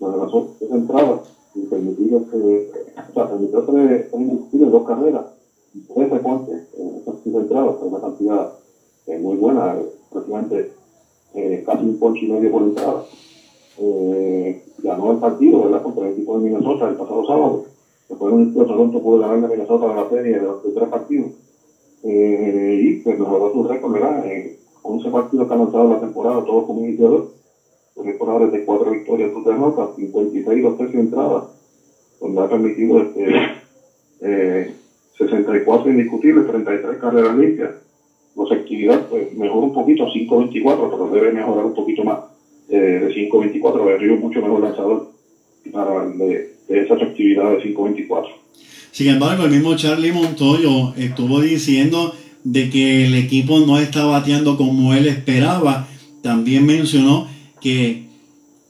donde tres entradas y permitió que, o sea, permitió tres, tres indiscutibles, dos carreras, tres recortes en esas tres entradas, que una cantidad eh, muy buena, eh, prácticamente eh, casi un ponche y medio por entrada. Eh, ganó el partido, ¿verdad? Contra el equipo de Minnesota el pasado sábado. Después un equipo de Toronto pudo ganar a Minnesota la serie de los de tres partidos. Eh, y pues mejoró su récord, ¿verdad? En 11 partidos que han lanzado la temporada, todos como iniciador. Es de 4 victorias, 2 derrotas, 56 dos tercios de entrada, donde ha permitido este, eh, 64 indiscutibles, 33 carreras limpias. Su efectividad pues, mejora un poquito a 5.24, pero debe mejorar un poquito más eh, de 5.24. Berrío es mucho mejor lanzador para de, de esa efectividad de 5.24. Sin embargo, el mismo Charlie Montoyo estuvo diciendo de que el equipo no está bateando como él esperaba. También mencionó que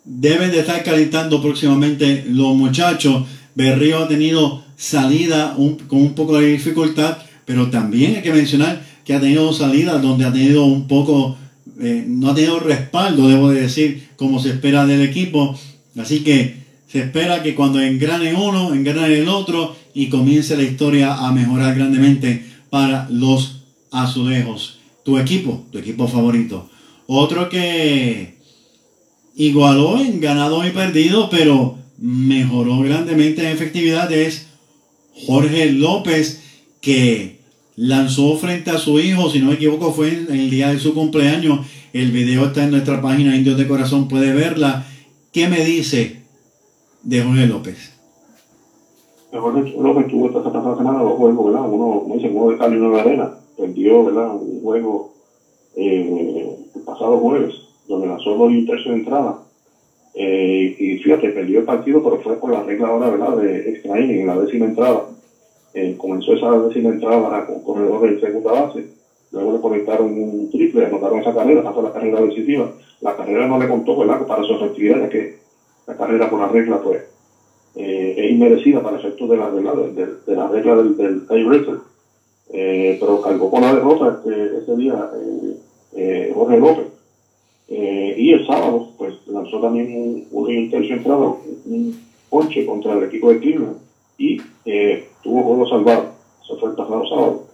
deben de estar calentando próximamente los muchachos. Berrío ha tenido salida con un poco de dificultad, pero también hay que mencionar que ha tenido salidas donde ha tenido un poco, eh, no ha tenido respaldo, debo de decir, como se espera del equipo. Así que se espera que cuando engrane uno, engrane el otro y comience la historia a mejorar grandemente para los azulejos. Tu equipo, tu equipo favorito. Otro que igualó en ganado y perdido, pero mejoró grandemente en efectividad es Jorge López, que lanzó frente a su hijo, si no me equivoco, fue en el día de su cumpleaños. El video está en nuestra página Indios de Corazón, puede verla. ¿Qué me dice de Jorge López? Lo que estuvo esta pasada semana, dos juegos, ¿verdad? Uno, como dice, uno de cal y uno de arena. Perdió, ¿verdad? Un juego eh, el pasado jueves, donde lanzó dos y un tercio de entrada. Eh, y fíjate, perdió el partido, pero fue por la regla ahora, ¿verdad? De extra en la décima entrada. Eh, comenzó esa décima entrada con corredor de segunda base. Luego le conectaron un triple, anotaron esa carrera, pasó la carrera decisiva. La carrera no le contó, ¿verdad? Para su efectividad, ya que la carrera por la regla, pues, eh, es inmerecida para efectos de la, de la, de, de la regla del, del tiebreaker. Pero cargó con la derrota este, ese día Jorge López. Eh, y el sábado, pues lanzó también un, un intercio entrado, un ponche contra el equipo de Cleveland y eh, tuvo juego salvado. Eso fue el pasado sábado.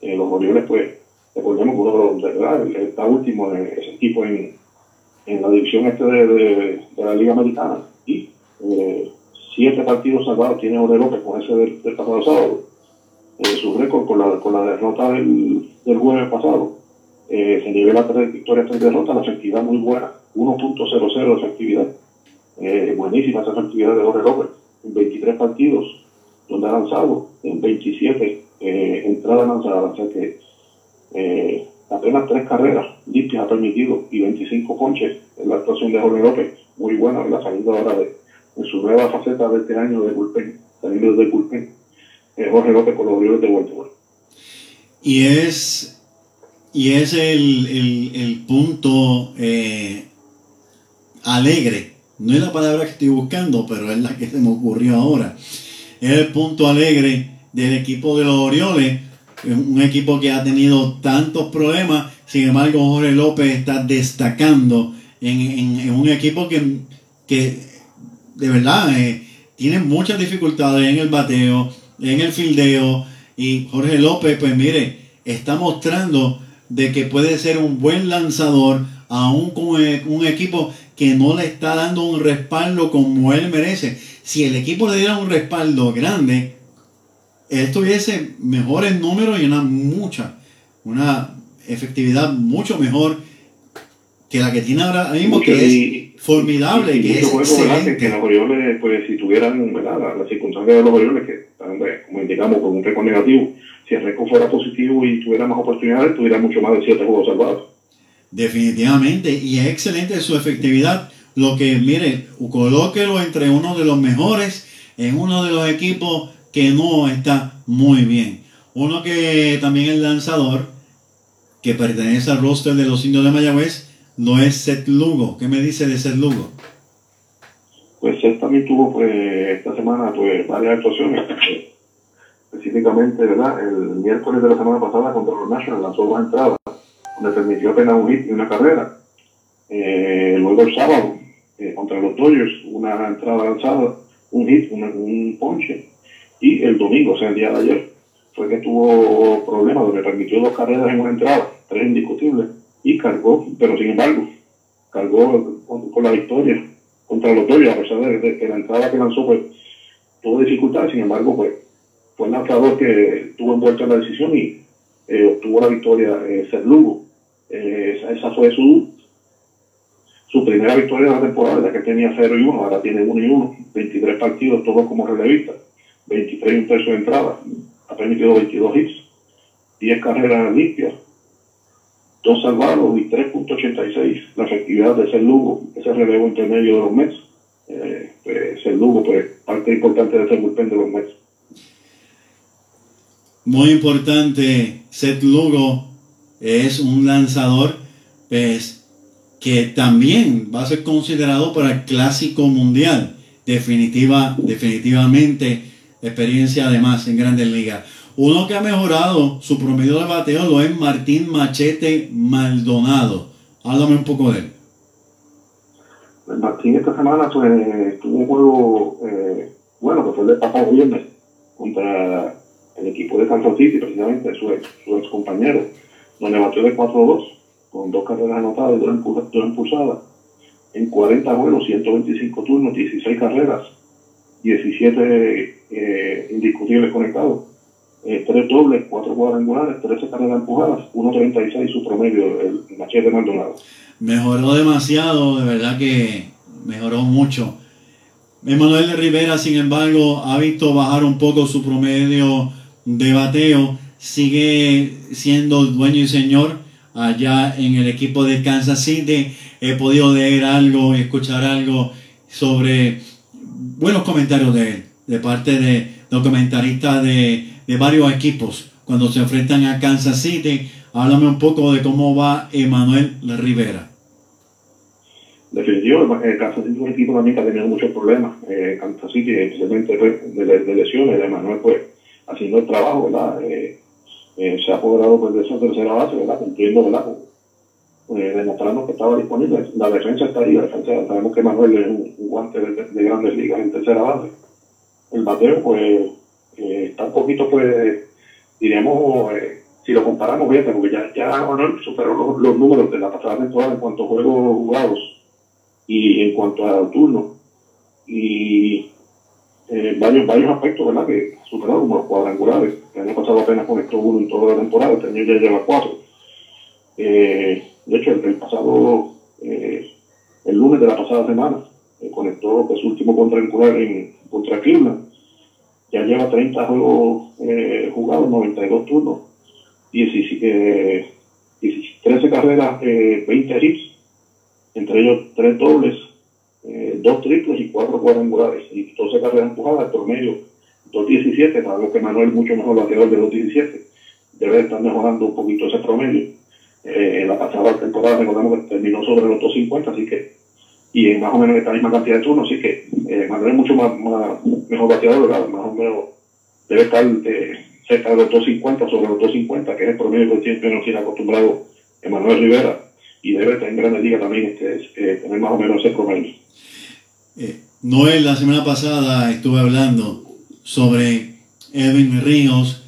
Eh, los Orioles, pues, recordemos que uno de de verdad, está último en ese equipo en, en la división este de, de, de la Liga Americana. Y siete partidos salvados tiene Jorge López con ese del, del pasado sábado. Su récord con la, con la derrota del, del jueves pasado eh, se nivela tres victorias, tres derrotas, la efectividad muy buena, 1.00 de efectividad. Eh, buenísima esa actividad de Jorge López. En 23 partidos donde ha lanzado, en 27 eh, entradas lanzadas, o sea que eh, apenas tres carreras limpias ha permitido y 25 ponches en la actuación de Jorge López. Muy buena, la salida ahora de, en su nueva faceta de este año de bullpen, saliendo de bullpen. Eh, Jorge López con los Orioles de Baltimore. Y es, y es el, el, el punto eh, alegre. No es la palabra que estoy buscando, pero es la que se me ocurrió ahora. Es el punto alegre del equipo de los Orioles. Un equipo que ha tenido tantos problemas. Sin embargo, Jorge López está destacando en, en- un equipo que, que de verdad eh, tiene muchas dificultades en el bateo, en el fildeo. Y Jorge López, pues mire, está mostrando de que puede ser un buen lanzador, aún con eh, un equipo que no le está dando un respaldo como él merece. Si el equipo le diera un respaldo grande, él tuviese mejores números y una mucha, una efectividad mucho mejor que la que tiene ahora mismo, Mucho- que y- es formidable, y que mucho es juego, ¿verdad? Que, que excelente. los Orioles, pues si tuvieran ¿verdad? La, la circunstancia de los Orioles, que están, como indicamos, con un récord negativo, si el récord fuera positivo y tuviera más oportunidades, tuviera mucho más de siete juegos salvados. Definitivamente, y es excelente su efectividad. Lo que, mire, colóquelo entre uno de los mejores en uno de los equipos que no está muy bien. Uno que también es lanzador, que pertenece al roster de los indios de Mayagüez, no es Seth Lugo. ¿Qué me dice de Seth Lugo? Pues él también tuvo pues, esta semana pues varias actuaciones. Específicamente, ¿verdad? El miércoles de la semana pasada contra los Nationals lanzó dos entradas, donde permitió apenas un hit y una carrera. Eh, luego el sábado, eh, contra los Dodgers, una entrada lanzada, un hit, una- un ponche. Y el domingo, o sea, el día de ayer, fue que tuvo problemas, donde permitió dos carreras en una entrada, tres indiscutibles, y cargó, pero sin embargo, cargó con, la victoria contra los Dodgers, a pesar de, de que la entrada que lanzó pues, tuvo dificultades, sin embargo, pues fue el lanzador que estuvo envuelto en la decisión y eh, obtuvo la victoria eh, Seth Lugo. Eh, esa, fue su su primera victoria de la temporada, ya que tenía 0 y 1, ahora tiene 1 y 1, 23 partidos, todos como relevista, 23 y un tercio de entrada, ha permitido 22 hits, 10 carreras limpias, 2 salvados y 3.86 la efectividad de ser Lugo, ese relevo intermedio de los Mets. Eh, pues, ser Lugo, pues parte importante de ese bullpen de los Mets. Muy importante, Seth Lugo es un lanzador pues, que también va a ser considerado para el clásico mundial. Definitiva, definitivamente, experiencia además en grandes ligas. Uno que ha mejorado su promedio de bateo lo es Martín Machete Maldonado. Háblame un poco de él. El Martín esta semana pues tuvo un juego eh, bueno que fue el del pasado viernes contra el equipo de Kansas City, precisamente su ex, su compañero, donde batió de 4-2 con dos carreras anotadas y dos, impulsadas en 40 juegos, 125 turnos, 16 carreras, 17 eh, indiscutibles conectados, eh, 3 dobles, 4 cuadrangulares, 13 carreras empujadas, 1.36 su promedio, el machete Maldonado. Mejoró demasiado, de verdad que mejoró mucho. Emanuel Rivera, sin embargo, ha visto bajar un poco su promedio de bateo. Sigue siendo dueño y señor allá en el equipo de Kansas City. He podido leer algo y escuchar algo sobre buenos comentarios de él, de parte de los de, varios equipos cuando se enfrentan a Kansas City. Háblame un poco de cómo va Emanuel Rivera. Definitivo, eh, Kansas City es un equipo también que ha tenido muchos problemas. Eh, Kansas City, especialmente de, de lesiones, de Manuel, pues, haciendo el trabajo, ¿verdad? Eh, eh, se ha apoderado pues, de esa tercera base, ¿verdad? Cumpliendo, ¿verdad? Eh, demostrando que estaba disponible. La defensa está ahí, la defensa, sabemos que Manuel es un, un guante de, de grandes ligas en tercera base. El bateo, pues, está un poquito, pues, diríamos, eh, si lo comparamos, fíjate, porque ya, ya superó los, los números de la pasada temporada en cuanto a juegos jugados y en cuanto a turno y eh, varios varios aspectos verdad que ha superado como los cuadrangulares. El año pasado apenas conectó uno en toda la temporada este año ya lleva cuatro. Eh, de hecho el, pasado eh, el lunes de la pasada semana conectó que su último cuadrangular en, contra. Ya lleva 30 juegos jugados, 92 turnos, 13 carreras, 20 hits, entre ellos 3 dobles, 2 triples y 4 cuadrangulares, y 12 carreras empujadas, promedio 2.17, sabemos que Manuel mucho mejor bateador de 2.17, debe estar mejorando un poquito ese promedio. Eh, en la pasada temporada recordemos que terminó sobre los 2.50, así que, y en más o menos esta misma cantidad de turnos, así que eh, Manuel es mucho más, mejor bateador, más o menos debe estar eh, cerca de los 2.50, sobre los 2.50, que es el promedio que siempre nos tiene acostumbrado Emanuel Rivera, y debe estar en Grandes Ligas también este, tener más o menos ese promedio. Noel, la semana pasada estuve hablando sobre Edwin Ríos.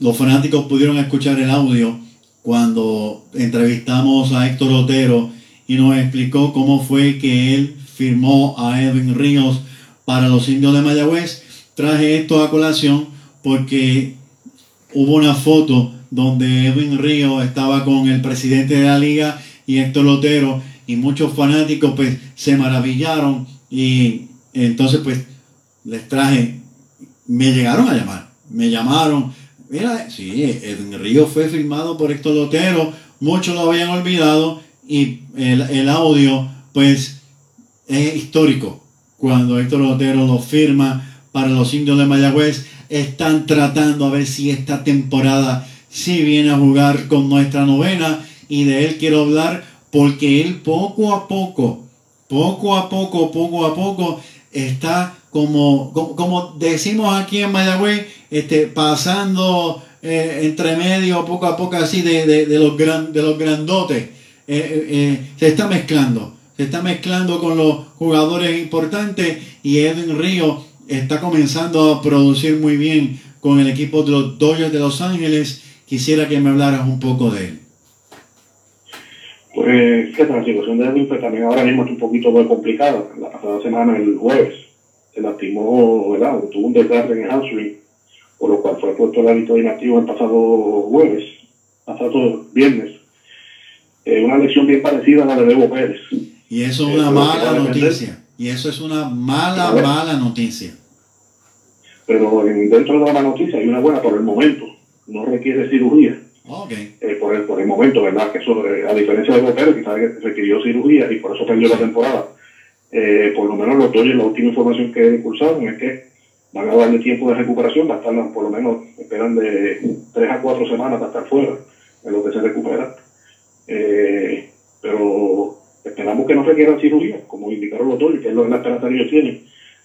Los fanáticos pudieron escuchar el audio cuando entrevistamos a Héctor Otero y nos explicó cómo fue que él firmó a Edwin Ríos para los indios de Mayagüez. Traje esto a colación porque hubo una foto donde Edwin Ríos estaba con el presidente de la liga y Héctor Otero y muchos fanáticos pues se maravillaron y entonces pues les traje me llegaron a llamar, me llamaron. Mira, sí, el Río fue firmado por Héctor Lotero, muchos lo habían olvidado y el, audio, pues, es histórico. Cuando Héctor Lotero lo firma para los indios de Mayagüez, están tratando a ver si esta temporada sí viene a jugar con nuestra novena y de él quiero hablar porque él poco a poco, poco a poco, poco a poco está como, como, decimos aquí en Mayagüez, este, pasando eh, entre medio, poco a poco así, de, los, gran, de los grandotes. Eh, eh, se está mezclando, se está mezclando con los jugadores importantes y Edwin Río está comenzando a producir muy bien con el equipo de los Dodgers de Los Ángeles. Quisiera que me hablaras un poco de él. Pues, la situación de Edwin pues, también ahora mismo es un poquito más complicada. La pasada semana, el jueves, se lastimó, ¿verdad? Tuvo un desgarre en el hamstring, por lo cual fue puesto la lista inactivo el pasado jueves, pasado viernes. Eh, una lesión bien parecida a la de Bebo Pérez. Y eso es una mala noticia. Y eso es una mala, mala noticia. Pero dentro de la mala noticia hay una buena por el momento. No requiere cirugía. Okay. Eh, por, el, por el momento, ¿verdad? Que eso, eh, a diferencia de Pérez, que requirió cirugía y por eso perdió la temporada eh, por lo menos los Dodgers, la última información que impulsaron es que van a darle tiempo de recuperación, va a estar por lo menos, esperan de 3 a 4 semanas para estar fuera, en lo que se recupera. Eh, pero esperamos que no requieran cirugía, como indicaron los Dodgers, que es lo que la esperanza que ellos tienen,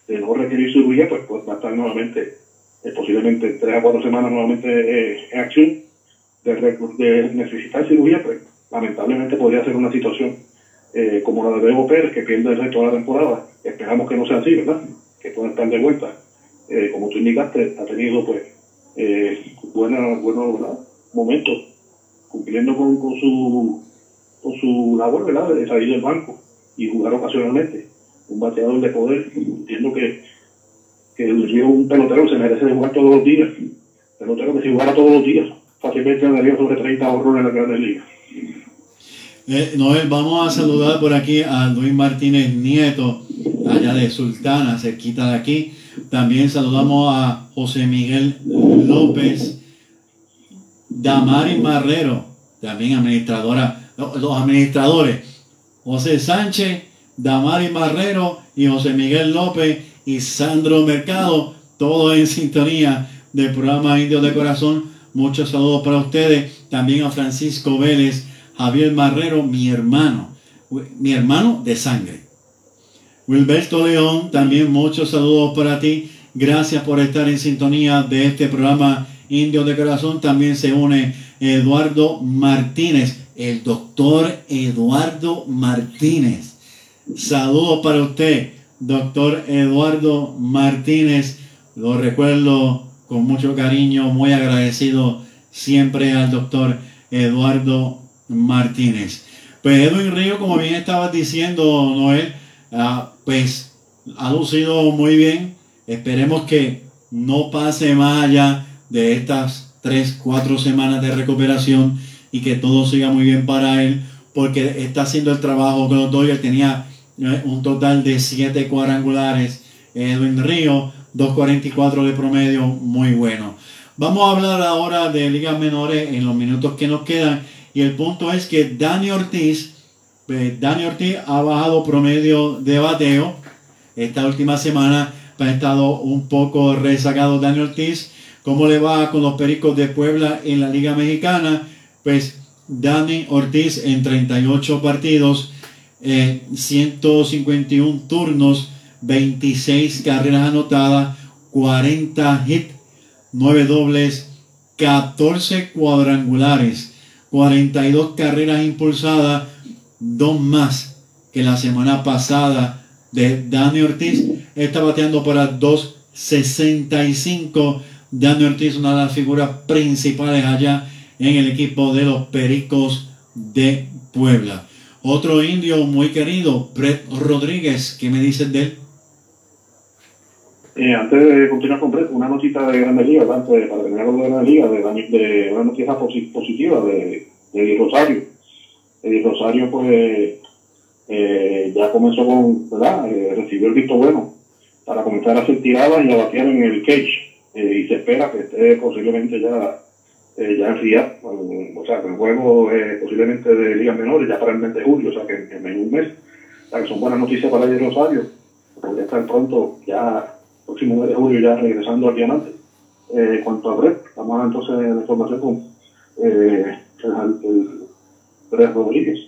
de no requerir cirugía, pues, pues va a estar nuevamente, eh, posiblemente 3 a 4 semanas nuevamente en acción. De, de necesitar cirugía, pues lamentablemente podría ser una situación eh, como la de Evo Pérez, que pierde el resto de la temporada. Esperamos que no sea así, ¿verdad? Que pueda estar de vuelta. Eh, como tú indicaste, ha tenido pues eh, buenos momentos cumpliendo con, con, su, con su labor, ¿verdad? De salir del banco y jugar ocasionalmente. Un bateador de poder. Entiendo que, que un pelotero se merece de jugar todos los días. Pelotero que si jugara todos los días, fácilmente andaría sobre 30 horrores en la Ligas. Eh, Noel, vamos a saludar por aquí a Luis Martínez Nieto, allá de Sultana, cerquita de aquí. También saludamos a José Miguel López, Damari Marrero, también administradora, los administradores, José Sánchez, Damari Marrero y José Miguel López y Sandro Mercado, todos en sintonía del programa Indios de Corazón. Muchos saludos para ustedes. También a Francisco Vélez Javier Marrero, mi hermano, mi hermano de sangre. Wilberto León, también muchos saludos para ti. Gracias por estar en sintonía de este programa Indio de Corazón. También se une Eduardo Martínez, el doctor Eduardo Martínez. Saludos para usted, doctor Eduardo Martínez. Lo recuerdo con mucho cariño, muy agradecido siempre al doctor Eduardo Martínez. Pues Edwin Río, como bien estabas diciendo, Noel, ah, pues ha lucido muy bien. Esperemos que no pase más allá de estas tres, cuatro semanas de recuperación y que todo siga muy bien para él, porque está haciendo el trabajo que los Dodgers. Tenía eh, un total de 7 cuadrangulares. Edwin Río, 2.44 de promedio, muy bueno. Vamos a hablar ahora de ligas menores en los minutos que nos quedan. Y el punto es que Dani Ortiz, pues, Dani Ortiz ha bajado promedio de bateo esta última semana. Ha estado un poco rezagado Dani Ortiz. ¿Cómo le va con los Pericos de Puebla en la Liga Mexicana? Pues Dani Ortiz en 38 partidos, 151 eh, turnos, 26 carreras anotadas, 40 hits, 9 dobles, 14 cuadrangulares, 42 carreras impulsadas, dos más que la semana pasada de Dani Ortiz. Está bateando para 2.65. Dani Ortiz, una de las figuras principales allá en el equipo de los Pericos de Puebla. Otro indio muy querido, Brett Rodríguez, ¿qué me dices de él? Eh, antes de continuar con Brett, una notita de Grande Liga, antes, para terminar con Grande Liga, de, de, una noticia positiva de, de Rosario. Eddie Rosario, pues, eh, ya comenzó con, ¿verdad? Eh, recibió el visto bueno para comenzar a hacer tiradas y a batear en el cage. y se espera que esté posiblemente ya eh, ya en FIA, o sea, que el juego eh, posiblemente de ligas menores ya para el mes de julio, o sea, que en, un mes. O sea, que son buenas noticias para el Rosario, porque estar pronto, ya próximo mes de julio, ya regresando al diamante. Eh, cuanto a Brett, estamos entonces en la información con eh, el, Brett Rodríguez,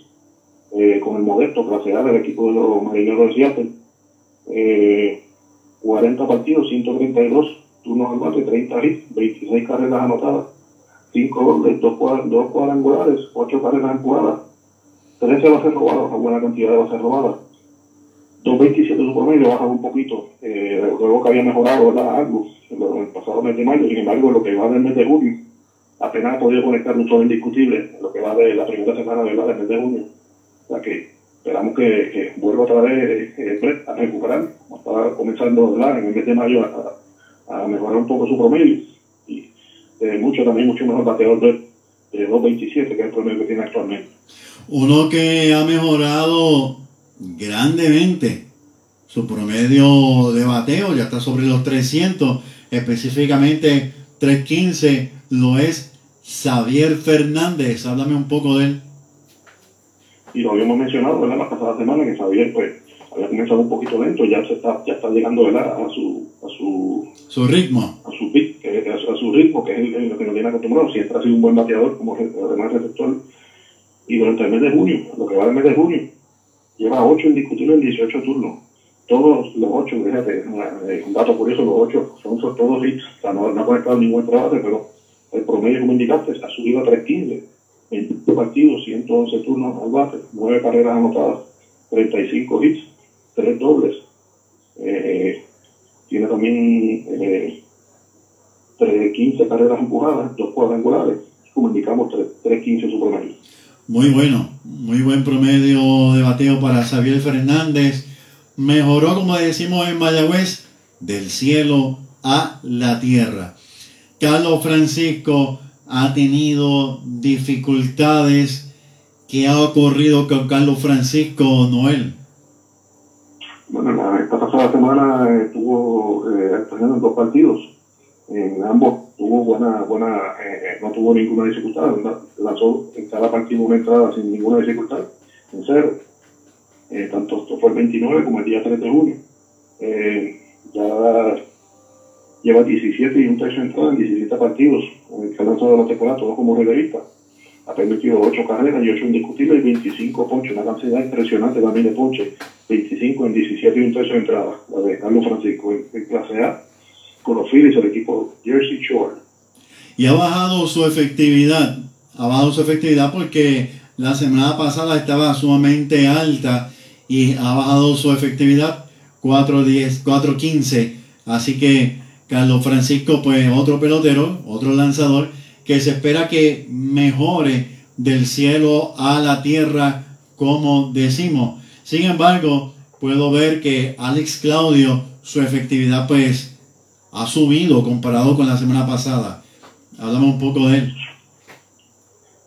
eh, con el modesto clase del equipo de los marineros de Seattle. 40 partidos, 132 turnos al bate, 30 hits, 26 carreras anotadas 5 goles, 2 cuadrangulares, 8 carreras empujadas, 13 bases robadas, una buena cantidad de bases robadas. 2.27 su promedio, baja un poquito. Eh, luego que había mejorado ¿verdad? algo en el pasado mes de mayo, sin embargo, lo que va del mes de junio, apenas ha podido conectar un solo indiscutible, lo que va de la primera semana ¿verdad? del mes de junio. O sea que esperamos que, que vuelva otra vez eh, a recuperar. Está comenzando ¿verdad? en el mes de mayo a, a mejorar un poco su promedio eh, mucho también, mucho mejor bateador de, 2.27 que es el promedio que tiene actualmente. Uno que ha mejorado grandemente su promedio de bateo, ya está sobre los 300, específicamente 315, lo es Xavier Fernández. Háblame un poco de él. Y lo habíamos mencionado ¿verdad? la pasada semana que Xavier pues había comenzado un poquito lento, ya se está, ya está llegando ¿verdad? a su a su, su ritmo. A su a, su ritmo, que es lo que nos viene acostumbrado. Siempre ha sido un buen bateador como además receptor. Y durante el mes de junio, lo que va del mes de junio, lleva 8 indiscutibles en 18 turnos. Todos los 8, fíjate, eh, un dato curioso, los 8 son, todos hits. O sea, no, no ha conectado ningún trabajo, pero el promedio, como indicaste, ha subido a 3.15. 20 partidos, 111 turnos al bate, 9 carreras anotadas, 35 hits, 3 dobles. Eh, tiene también eh, 15 carreras empujadas, dos cuadrangulares, como indicamos, 3.15 su promedio. Muy bueno, muy buen promedio de bateo para Xavier Fernández. Mejoró, como decimos en Mayagüez, del cielo a la tierra. Carlos Francisco ha tenido dificultades. ¿Qué ha ocurrido con Carlos Francisco Noel? Bueno, esta pasada semana estuvo eh, en dos partidos. En ambos tuvo buena, buena eh, no tuvo ninguna dificultad. Lanzó en cada partido una entrada sin ninguna dificultad, en cero. Eh, tanto esto fue el 29 como el día 3 de junio. Eh, ya lleva 17 y un tercio de entrada en 17 partidos que ha lanzado la temporada, todo como relevista ha permitido 8 carreras y 8 indiscutibles y 25 ponches, una cantidad impresionante también de ponches, 25 en 17 y un tercio de entrada, la de Carlos Francisco en, clase A, con los Phillies, el equipo Jersey Shore. Y ha bajado su efectividad, ha bajado su efectividad porque la semana pasada estaba sumamente alta y ha bajado su efectividad 4-10, 4-15, así que Carlos Francisco, pues otro pelotero, otro lanzador, que se espera que mejore del cielo a la tierra, como decimos. Sin embargo, puedo ver que Alex Claudio, su efectividad pues ha subido comparado con la semana pasada. Hablamos un poco de él.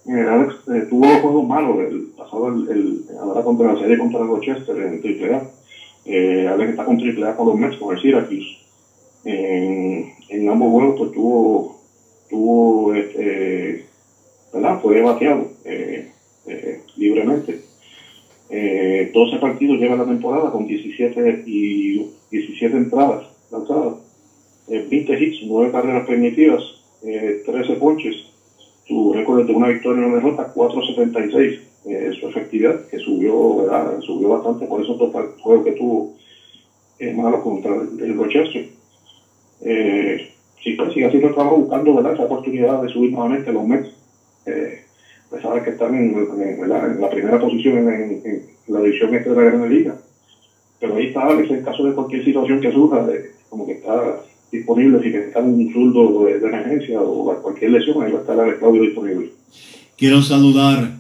Alex eh, tuvo juegos malos el pasado el, el, ahora contra la serie contra Rochester en AAA. Eh, Alex está con AAA con los Mets, con el Syracuse. En, en ambos juegos pues tuvo, tuvo este, ¿verdad? Fue bateado eh, eh, libremente. Eh, 12 partidos lleva la temporada con 17 y 17 entradas lanzadas, eh, 20 hits, 9 carreras permitidas, eh, 13 ponches, su récord de una victoria y una derrota, 4.76, eh, su efectividad, que subió, ¿verdad? subió bastante por esos dos juegos que tuvo eh, malos contra el, el Rochester. Eh, sí, pues sigue haciendo el trabajo buscando ¿verdad? esa oportunidad de subir nuevamente los Mets. Pues sabe que están en, en, en la primera posición en, en, la división este de la Gran Liga. Pero ahí está Alex en caso de cualquier situación que surja, de, como que está disponible, si necesitan un zurdo de, de emergencia o cualquier lesión, ahí va a estar Alex Claudio disponible. Quiero saludar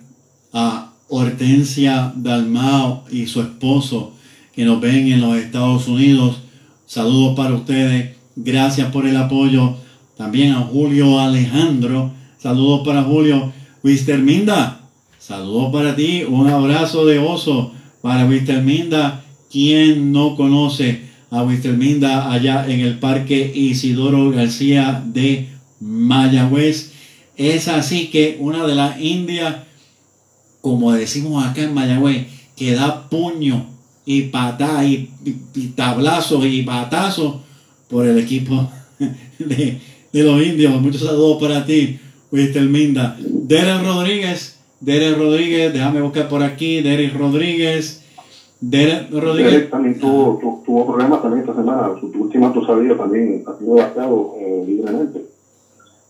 a Hortensia Dalmao y su esposo que nos ven en los Estados Unidos. Saludos para ustedes. Gracias por el apoyo. También a Julio Alejandro. Saludos para Julio. Wister Minda. Saludos para ti. Un abrazo de oso para Wister Minda. ¿Quién no conoce a Wister Minda allá en el Parque Isidoro García de Mayagüez? Es así que una de las indias, como decimos acá en Mayagüez, que da puño y patá y, y, y tablazos y por el equipo *laughs* de, los indios. Muchos saludos para ti, Wister Minda. Derek Rodríguez, Derek Rodríguez, déjame buscar por aquí, Derek Rodríguez. Derek Rodríguez. Derek también tuvo, tu, tuvo problemas también esta semana. Su última tu salida también ha sido bateado eh, libremente.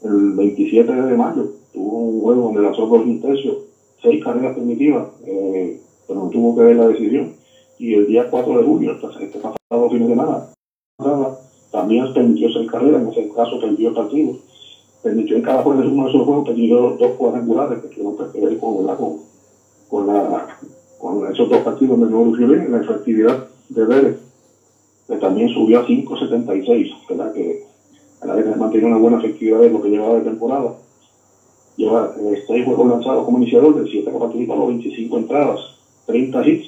El 27 de mayo tuvo un juego donde lanzó dos un tercio, seis carreras primitivas, eh, pero no tuvo que ver la decisión. Y el día 4 de julio, este, este pasado fin de semana, también permitió seis carreras, en ese caso perdió el partido. Permitió en cada juego de uno de esos juegos, permitió dos cuadrangulares que tuvieron que ver con, con, con, la, con esos dos partidos de nuevo bien, la efectividad de Vélez, que también subió a 5.76, ¿verdad? Que a la vez mantiene una buena efectividad de lo que llevaba de temporada. Lleva eh, seis juegos lanzados como iniciador, de 7 que participado, 25 entradas, 30 hits,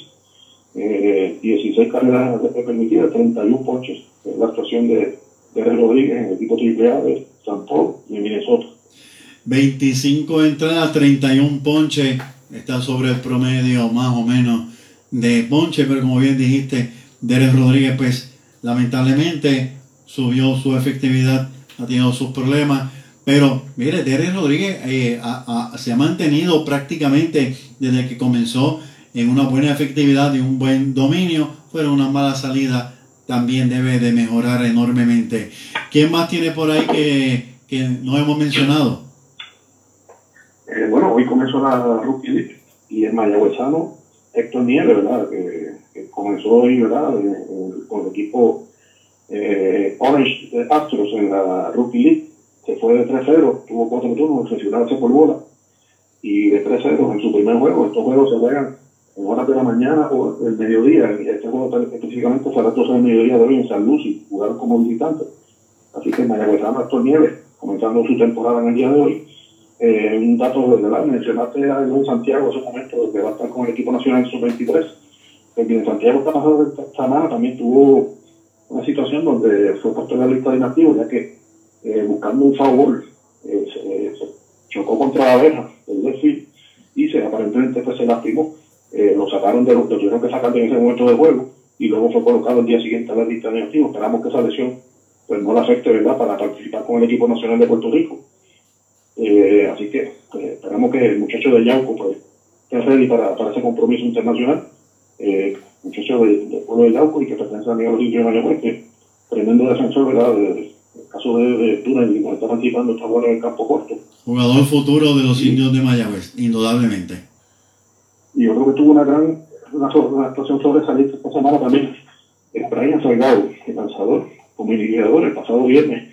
eh, 16 carreras permitidas, 31 ponches. Es la actuación de, de Rodríguez en el equipo AAA de San Paul y Minnesota. 25 entradas, 31 ponches, está sobre el promedio más o menos de ponche, pero como bien dijiste, Derek Rodríguez, pues lamentablemente subió su efectividad, ha tenido sus problemas, pero mire, Derek Rodríguez eh, a, se ha mantenido prácticamente desde que comenzó en una buena efectividad y un buen dominio, pero una mala salida también debe de mejorar enormemente. ¿Quién más tiene por ahí que, que no hemos mencionado? Eh, hoy comenzó la Rookie League y el mayagüezano Héctor Nieves, ¿verdad? Que, comenzó hoy, ¿verdad? En, en, con el equipo eh, Orange Astros en la Rookie League. Se fue de 3-0, tuvo cuatro turnos, sesionarse por bola. Y de 3-0 en su primer juego. Estos juegos se juegan en horas de la mañana o el mediodía. Este juego específicamente fue a las 12 del mediodía de hoy en San Luis, jugaron como visitantes. Así que Mayagüezano Héctor Nieves, comenzando su temporada en el día de hoy. Eh, un dato de verdad, mencionaste a Santiago en ese momento que va a estar con el equipo nacional sub-23. El Santiago esta semana también tuvo una situación donde fue puesto en la lista de inactivos, ya que eh, buscando un favor eh, se, chocó contra la verja del desfile y se aparentemente pues, se lastimó. Lo sacaron de lo que tuvieron que sacar en ese momento de juego y luego fue colocado el día siguiente a la lista de inactivos. Esperamos que esa lesión pues, no la afecte ¿verdad? para participar con el equipo nacional de Puerto Rico. Eh, así que pues, esperamos que el muchacho de Yauco pues, esté ready para, para ese compromiso internacional. Eh, muchacho del de pueblo de Yauco y que pertenece a los indios de Mayagüez, que tremendo defensor, ¿verdad? De, de, el caso de, de Túnez, cuando está participando, está bueno en el campo corto. Jugador futuro de los sí. indios de Mayagüez, indudablemente. Y yo creo que tuvo una gran una, una actuación sobresaliente esta semana también. Es Brian Salgado, el lanzador, como iniciador, el pasado viernes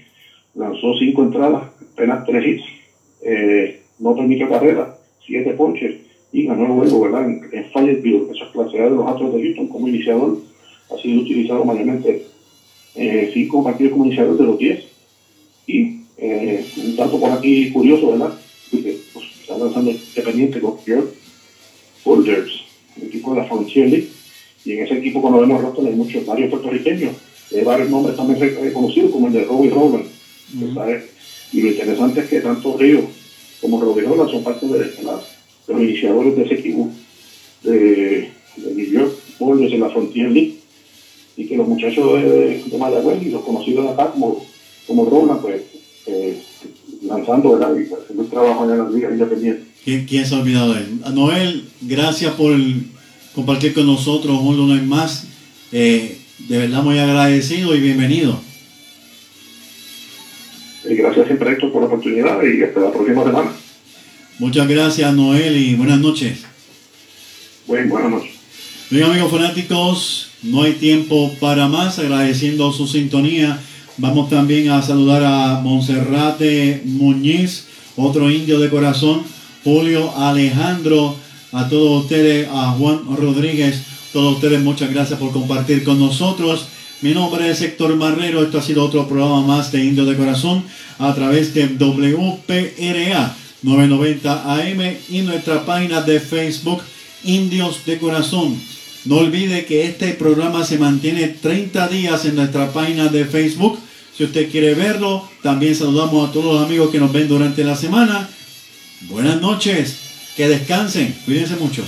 lanzó cinco entradas, apenas tres hits eh, no permitió carrera, siete ponches y ganó el juego, ¿verdad? En, en Fayetteville, eso es clase de los Astros de Houston como iniciador, ha sido utilizado mayormente eh, cinco partidos como iniciador de los diez. Y eh, un dato por aquí curioso, ¿verdad? Porque pues, está lanzando independiente con York. Holders, el equipo de la Frontier League. Y en ese equipo, cuando vemos el rostro, hay muchos, varios puertorriqueños. Varios nombres también reconocidos, como el de Robbie Rowan. Y lo interesante es que tanto Río como Robbie Rowan son parte de, los iniciadores de ese equipo de, de New York en la Frontier League. Y que los muchachos de, de Mayagüez y los conocidos acá, como, como Roland, pues eh, lanzando ¿verdad? y haciendo el trabajo en la liga independiente. ¿Quién, ¿Quién, se ha olvidado de él? Noel, gracias por compartir con nosotros un lunes más. Eh, de verdad muy agradecido y bienvenido. Y gracias siempre Héctor por la oportunidad y hasta la próxima semana. Muchas gracias Noel y buenas noches. Buen, buenas noches. Bien amigos fanáticos, no hay tiempo para más, agradeciendo su sintonía. Vamos también a saludar a Monserrate Muñiz, otro indio de corazón, Julio Alejandro, a todos ustedes, a Juan Rodríguez, todos ustedes muchas gracias por compartir con nosotros. Mi nombre es Héctor Marrero, esto ha sido otro programa más de Indio de Corazón a través de WPRA 990 AM y nuestra página de Facebook Indios de Corazón. No olvide que este programa se mantiene 30 días en nuestra página de Facebook. Si usted quiere verlo, también saludamos a todos los amigos que nos ven durante la semana. Buenas noches, que descansen, cuídense mucho.